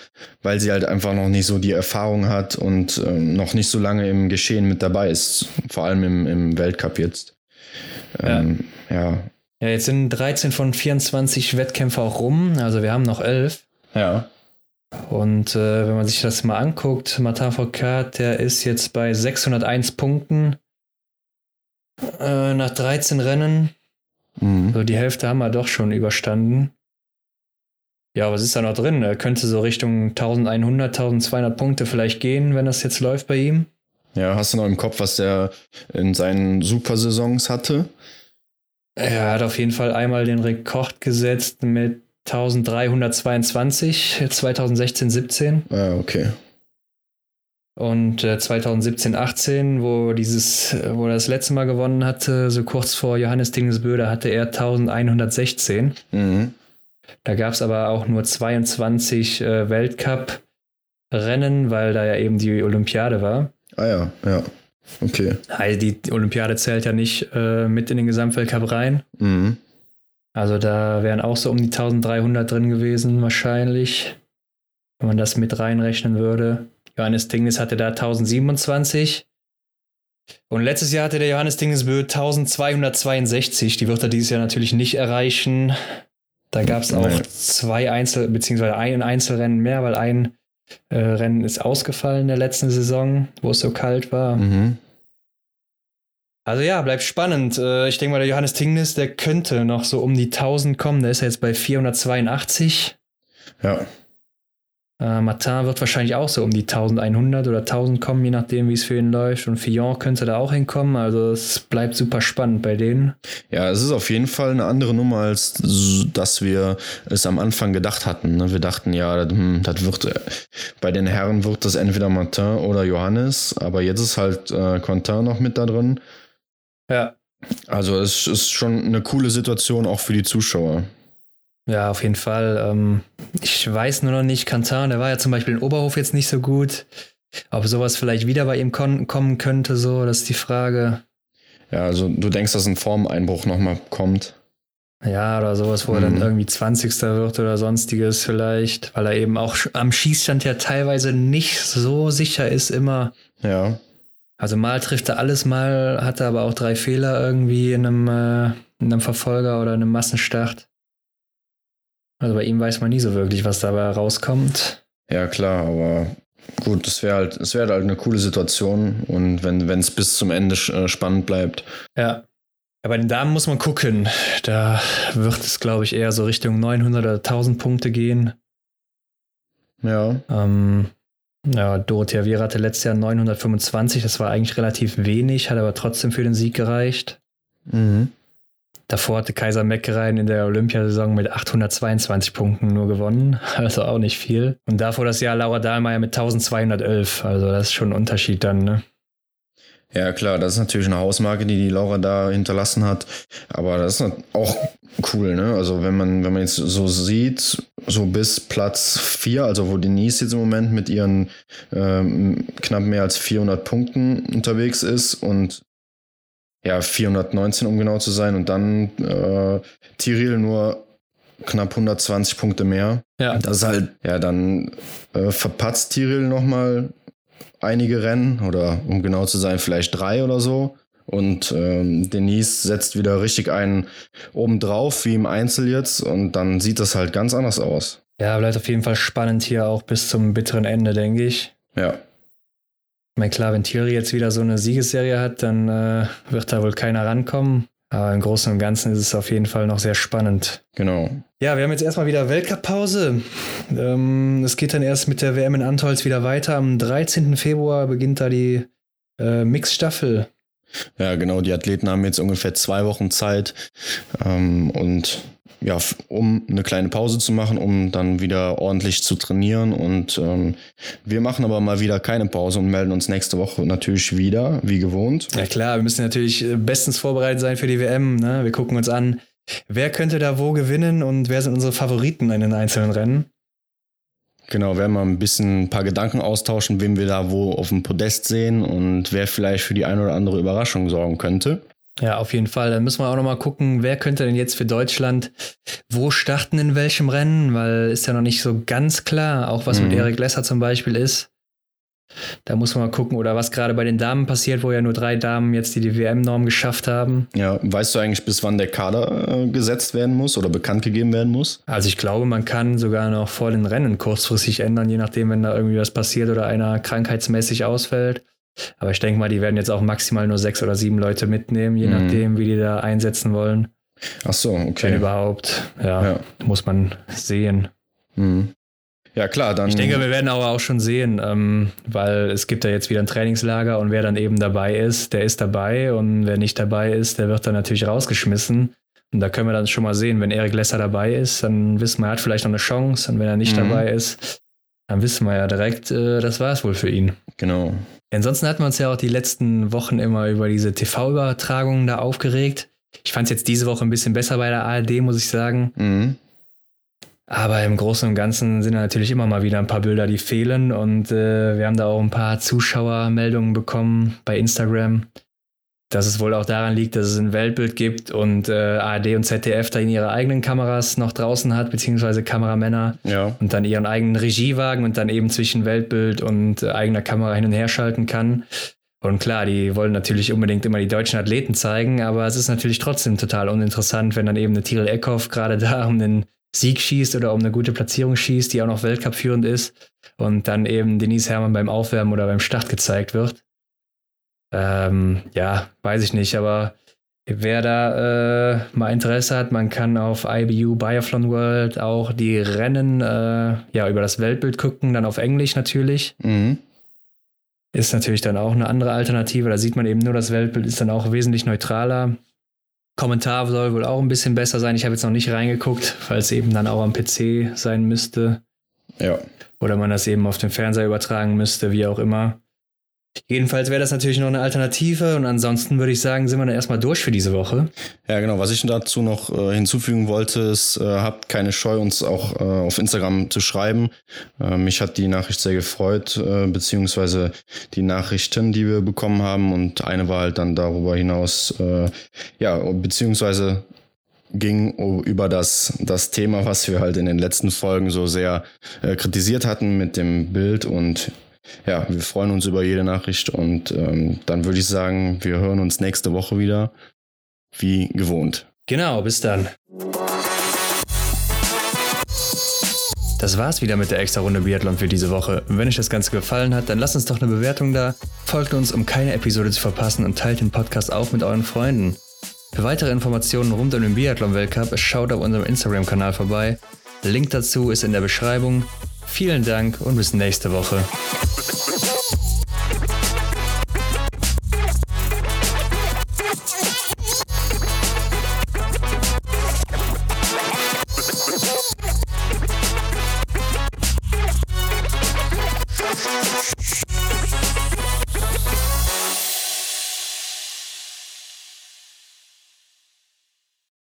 weil sie halt einfach noch nicht so die Erfahrung hat und ähm, noch nicht so lange im Geschehen mit dabei ist. Vor allem im, im Weltcup jetzt. Ähm, ja. ja. Ja, jetzt sind 13 von 24 Wettkämpfe auch rum. Also wir haben noch 11. Ja. Und äh, wenn man sich das mal anguckt, Martin Foucault, der ist jetzt bei 601 Punkten äh, nach 13 Rennen. Mhm. So die Hälfte haben wir doch schon überstanden. Ja, was ist da noch drin? Er könnte so Richtung 1100, 1200 Punkte vielleicht gehen, wenn das jetzt läuft bei ihm. Ja, hast du noch im Kopf, was der in seinen Supersaisons hatte? Er hat auf jeden Fall einmal den Rekord gesetzt mit 1322 2016, 17. Ah, okay. Und äh, 2017, 18, wo dieses, wo er das letzte Mal gewonnen hatte, so kurz vor Johannes Dingesbö, hatte er 1116. Mhm. Da gab es aber auch nur 22 äh, Weltcup-Rennen, weil da ja eben die Olympiade war. Ah ja, ja. Okay. Also die Olympiade zählt ja nicht äh, mit in den Gesamtweltcup rein. Mhm. Also da wären auch so um die 1300 drin gewesen, wahrscheinlich, wenn man das mit reinrechnen würde. Johannes Dingnes hatte da 1027. Und letztes Jahr hatte der Johannes Dingesbö 1262. Die wird er dieses Jahr natürlich nicht erreichen. Da gab es auch zwei Einzel- beziehungsweise ein Einzelrennen mehr, weil ein äh, Rennen ist ausgefallen in der letzten Saison, wo es so kalt war. Mhm. Also ja, bleibt spannend. Äh, ich denke mal, der Johannes Tingnis, der könnte noch so um die 1000 kommen. Der ist ja jetzt bei 482. Ja. Äh, Martin wird wahrscheinlich auch so um die 1100 oder 1000 kommen, je nachdem, wie es für ihn läuft. Und Fillon könnte da auch hinkommen. Also es bleibt super spannend bei denen. Ja, es ist auf jeden Fall eine andere Nummer, als dass wir es am Anfang gedacht hatten. Ne? Wir dachten, ja, hm, das wird äh, bei den Herren wird das entweder Martin oder Johannes. Aber jetzt ist halt äh, Quentin noch mit da drin. Ja. Also es ist schon eine coole Situation auch für die Zuschauer. Ja, auf jeden Fall. Ähm, ich weiß nur noch nicht, Kantan, der war ja zum Beispiel in Oberhof jetzt nicht so gut. Ob sowas vielleicht wieder bei ihm kommen könnte, so, das ist die Frage. Ja, also du denkst, dass ein Formeinbruch nochmal kommt. Ja, oder sowas, wo mhm. er dann mhm. irgendwie 20. wird oder sonstiges vielleicht, weil er eben auch am Schießstand ja teilweise nicht so sicher ist immer. Ja. Also mal trifft er alles, mal hat er aber auch drei Fehler irgendwie in einem, äh, in einem Verfolger oder einem Massenstart. Also bei ihm weiß man nie so wirklich, was dabei rauskommt. Ja, klar, aber gut, es wäre halt, es wäre halt eine coole Situation und wenn es bis zum Ende äh, spannend bleibt. Ja. Ja, bei den Damen muss man gucken. Da wird es, glaube ich, eher so Richtung 900 oder 1000 Punkte gehen. Ja. Ähm, ja, Dorothea Viera hatte letztes Jahr 925, das war eigentlich relativ wenig, hat aber trotzdem für den Sieg gereicht. Mhm. Davor hatte Kaiser Meckereien in der Olympiasaison mit 822 Punkten nur gewonnen, also auch nicht viel. Und davor das Jahr Laura Dahlmeier mit 1211, also das ist schon ein Unterschied dann, ne? Ja, klar, das ist natürlich eine Hausmarke, die die Laura da hinterlassen hat. Aber das ist auch cool, ne? Also wenn man, wenn man jetzt so sieht, so bis Platz 4, also wo Denise jetzt im Moment mit ihren ähm, knapp mehr als 400 Punkten unterwegs ist und ja, 419 um genau zu sein und dann äh, Tiril nur knapp 120 Punkte mehr. Ja. Das ist halt, ja, dann äh, verpatzt Tiril nochmal einige Rennen oder um genau zu sein, vielleicht drei oder so. Und ähm, Denise setzt wieder richtig einen obendrauf, wie im Einzel jetzt, und dann sieht das halt ganz anders aus. Ja, bleibt auf jeden Fall spannend hier auch bis zum bitteren Ende, denke ich. Ja. Ich meine, klar, wenn Thierry jetzt wieder so eine Siegesserie hat, dann äh, wird da wohl keiner rankommen. Aber im Großen und Ganzen ist es auf jeden Fall noch sehr spannend. Genau. Ja, wir haben jetzt erstmal wieder Weltcup-Pause. Ähm, es geht dann erst mit der WM in Antolz wieder weiter. Am 13. Februar beginnt da die äh, Mix-Staffel. Ja, genau. Die Athleten haben jetzt ungefähr zwei Wochen Zeit ähm, und ja, um eine kleine Pause zu machen, um dann wieder ordentlich zu trainieren. Und ähm, wir machen aber mal wieder keine Pause und melden uns nächste Woche natürlich wieder, wie gewohnt. Ja klar, wir müssen natürlich äh, bestens vorbereitet sein für die WM. Ne? Wir gucken uns an, wer könnte da wo gewinnen und wer sind unsere Favoriten in den einzelnen Rennen. Genau, werden wir ein bisschen ein paar Gedanken austauschen, wem wir da wo auf dem Podest sehen und wer vielleicht für die eine oder andere Überraschung sorgen könnte. Ja, auf jeden Fall. Dann müssen wir auch nochmal gucken, wer könnte denn jetzt für Deutschland wo starten in welchem Rennen, weil ist ja noch nicht so ganz klar, auch was mhm. mit Erik Lesser zum Beispiel ist. Da muss man mal gucken, oder was gerade bei den Damen passiert, wo ja nur drei Damen jetzt die, die WM-Norm geschafft haben. Ja, weißt du eigentlich, bis wann der Kader äh, gesetzt werden muss oder bekannt gegeben werden muss? Also ich glaube, man kann sogar noch vor den Rennen kurzfristig ändern, je nachdem, wenn da irgendwie was passiert oder einer krankheitsmäßig ausfällt. Aber ich denke mal, die werden jetzt auch maximal nur sechs oder sieben Leute mitnehmen, je mhm. nachdem, wie die da einsetzen wollen. Ach so, okay. Wenn überhaupt, ja, ja. muss man sehen. Mhm. Ja, klar, dann. Ich denke, wir werden aber auch schon sehen, ähm, weil es gibt ja jetzt wieder ein Trainingslager und wer dann eben dabei ist, der ist dabei und wer nicht dabei ist, der wird dann natürlich rausgeschmissen. Und da können wir dann schon mal sehen, wenn Erik Lesser dabei ist, dann wissen wir, er hat vielleicht noch eine Chance. Und wenn er nicht mhm. dabei ist, dann wissen wir ja direkt, äh, das war es wohl für ihn. Genau. Ansonsten hatten wir uns ja auch die letzten Wochen immer über diese TV-Übertragungen da aufgeregt. Ich fand es jetzt diese Woche ein bisschen besser bei der ARD, muss ich sagen. Mhm. Aber im Großen und Ganzen sind da natürlich immer mal wieder ein paar Bilder, die fehlen. Und äh, wir haben da auch ein paar Zuschauermeldungen bekommen bei Instagram dass es wohl auch daran liegt, dass es ein Weltbild gibt und äh, ARD und ZDF da in ihre eigenen Kameras noch draußen hat, beziehungsweise Kameramänner ja. und dann ihren eigenen Regiewagen und dann eben zwischen Weltbild und äh, eigener Kamera hin und her schalten kann. Und klar, die wollen natürlich unbedingt immer die deutschen Athleten zeigen, aber es ist natürlich trotzdem total uninteressant, wenn dann eben eine Tyrell Eckhoff gerade da um den Sieg schießt oder um eine gute Platzierung schießt, die auch noch Weltcup führend ist und dann eben Denise Herrmann beim Aufwärmen oder beim Start gezeigt wird. Ähm, ja, weiß ich nicht, aber wer da äh, mal Interesse hat, man kann auf IBU Biathlon World auch die Rennen äh, ja über das Weltbild gucken, dann auf Englisch natürlich. Mhm. Ist natürlich dann auch eine andere Alternative. Da sieht man eben nur, das Weltbild ist dann auch wesentlich neutraler. Kommentar soll wohl auch ein bisschen besser sein. Ich habe jetzt noch nicht reingeguckt, weil es eben dann auch am PC sein müsste. Ja. Oder man das eben auf den Fernseher übertragen müsste, wie auch immer. Jedenfalls wäre das natürlich noch eine Alternative und ansonsten würde ich sagen, sind wir dann erstmal durch für diese Woche. Ja, genau. Was ich dazu noch äh, hinzufügen wollte, ist, äh, habt keine Scheu, uns auch äh, auf Instagram zu schreiben. Äh, mich hat die Nachricht sehr gefreut, äh, beziehungsweise die Nachrichten, die wir bekommen haben und eine war halt dann darüber hinaus, äh, ja, beziehungsweise ging über das, das Thema, was wir halt in den letzten Folgen so sehr kritisiert hatten mit dem Bild und ja, wir freuen uns über jede Nachricht und ähm, dann würde ich sagen, wir hören uns nächste Woche wieder, wie gewohnt. Genau, bis dann. Das war's wieder mit der extra Runde Biathlon für diese Woche. Wenn euch das Ganze gefallen hat, dann lasst uns doch eine Bewertung da, folgt uns, um keine Episode zu verpassen und teilt den Podcast auch mit euren Freunden. Für weitere Informationen rund um den Biathlon-Weltcup schaut auf unserem Instagram-Kanal vorbei. Link dazu ist in der Beschreibung. Vielen Dank und bis nächste Woche.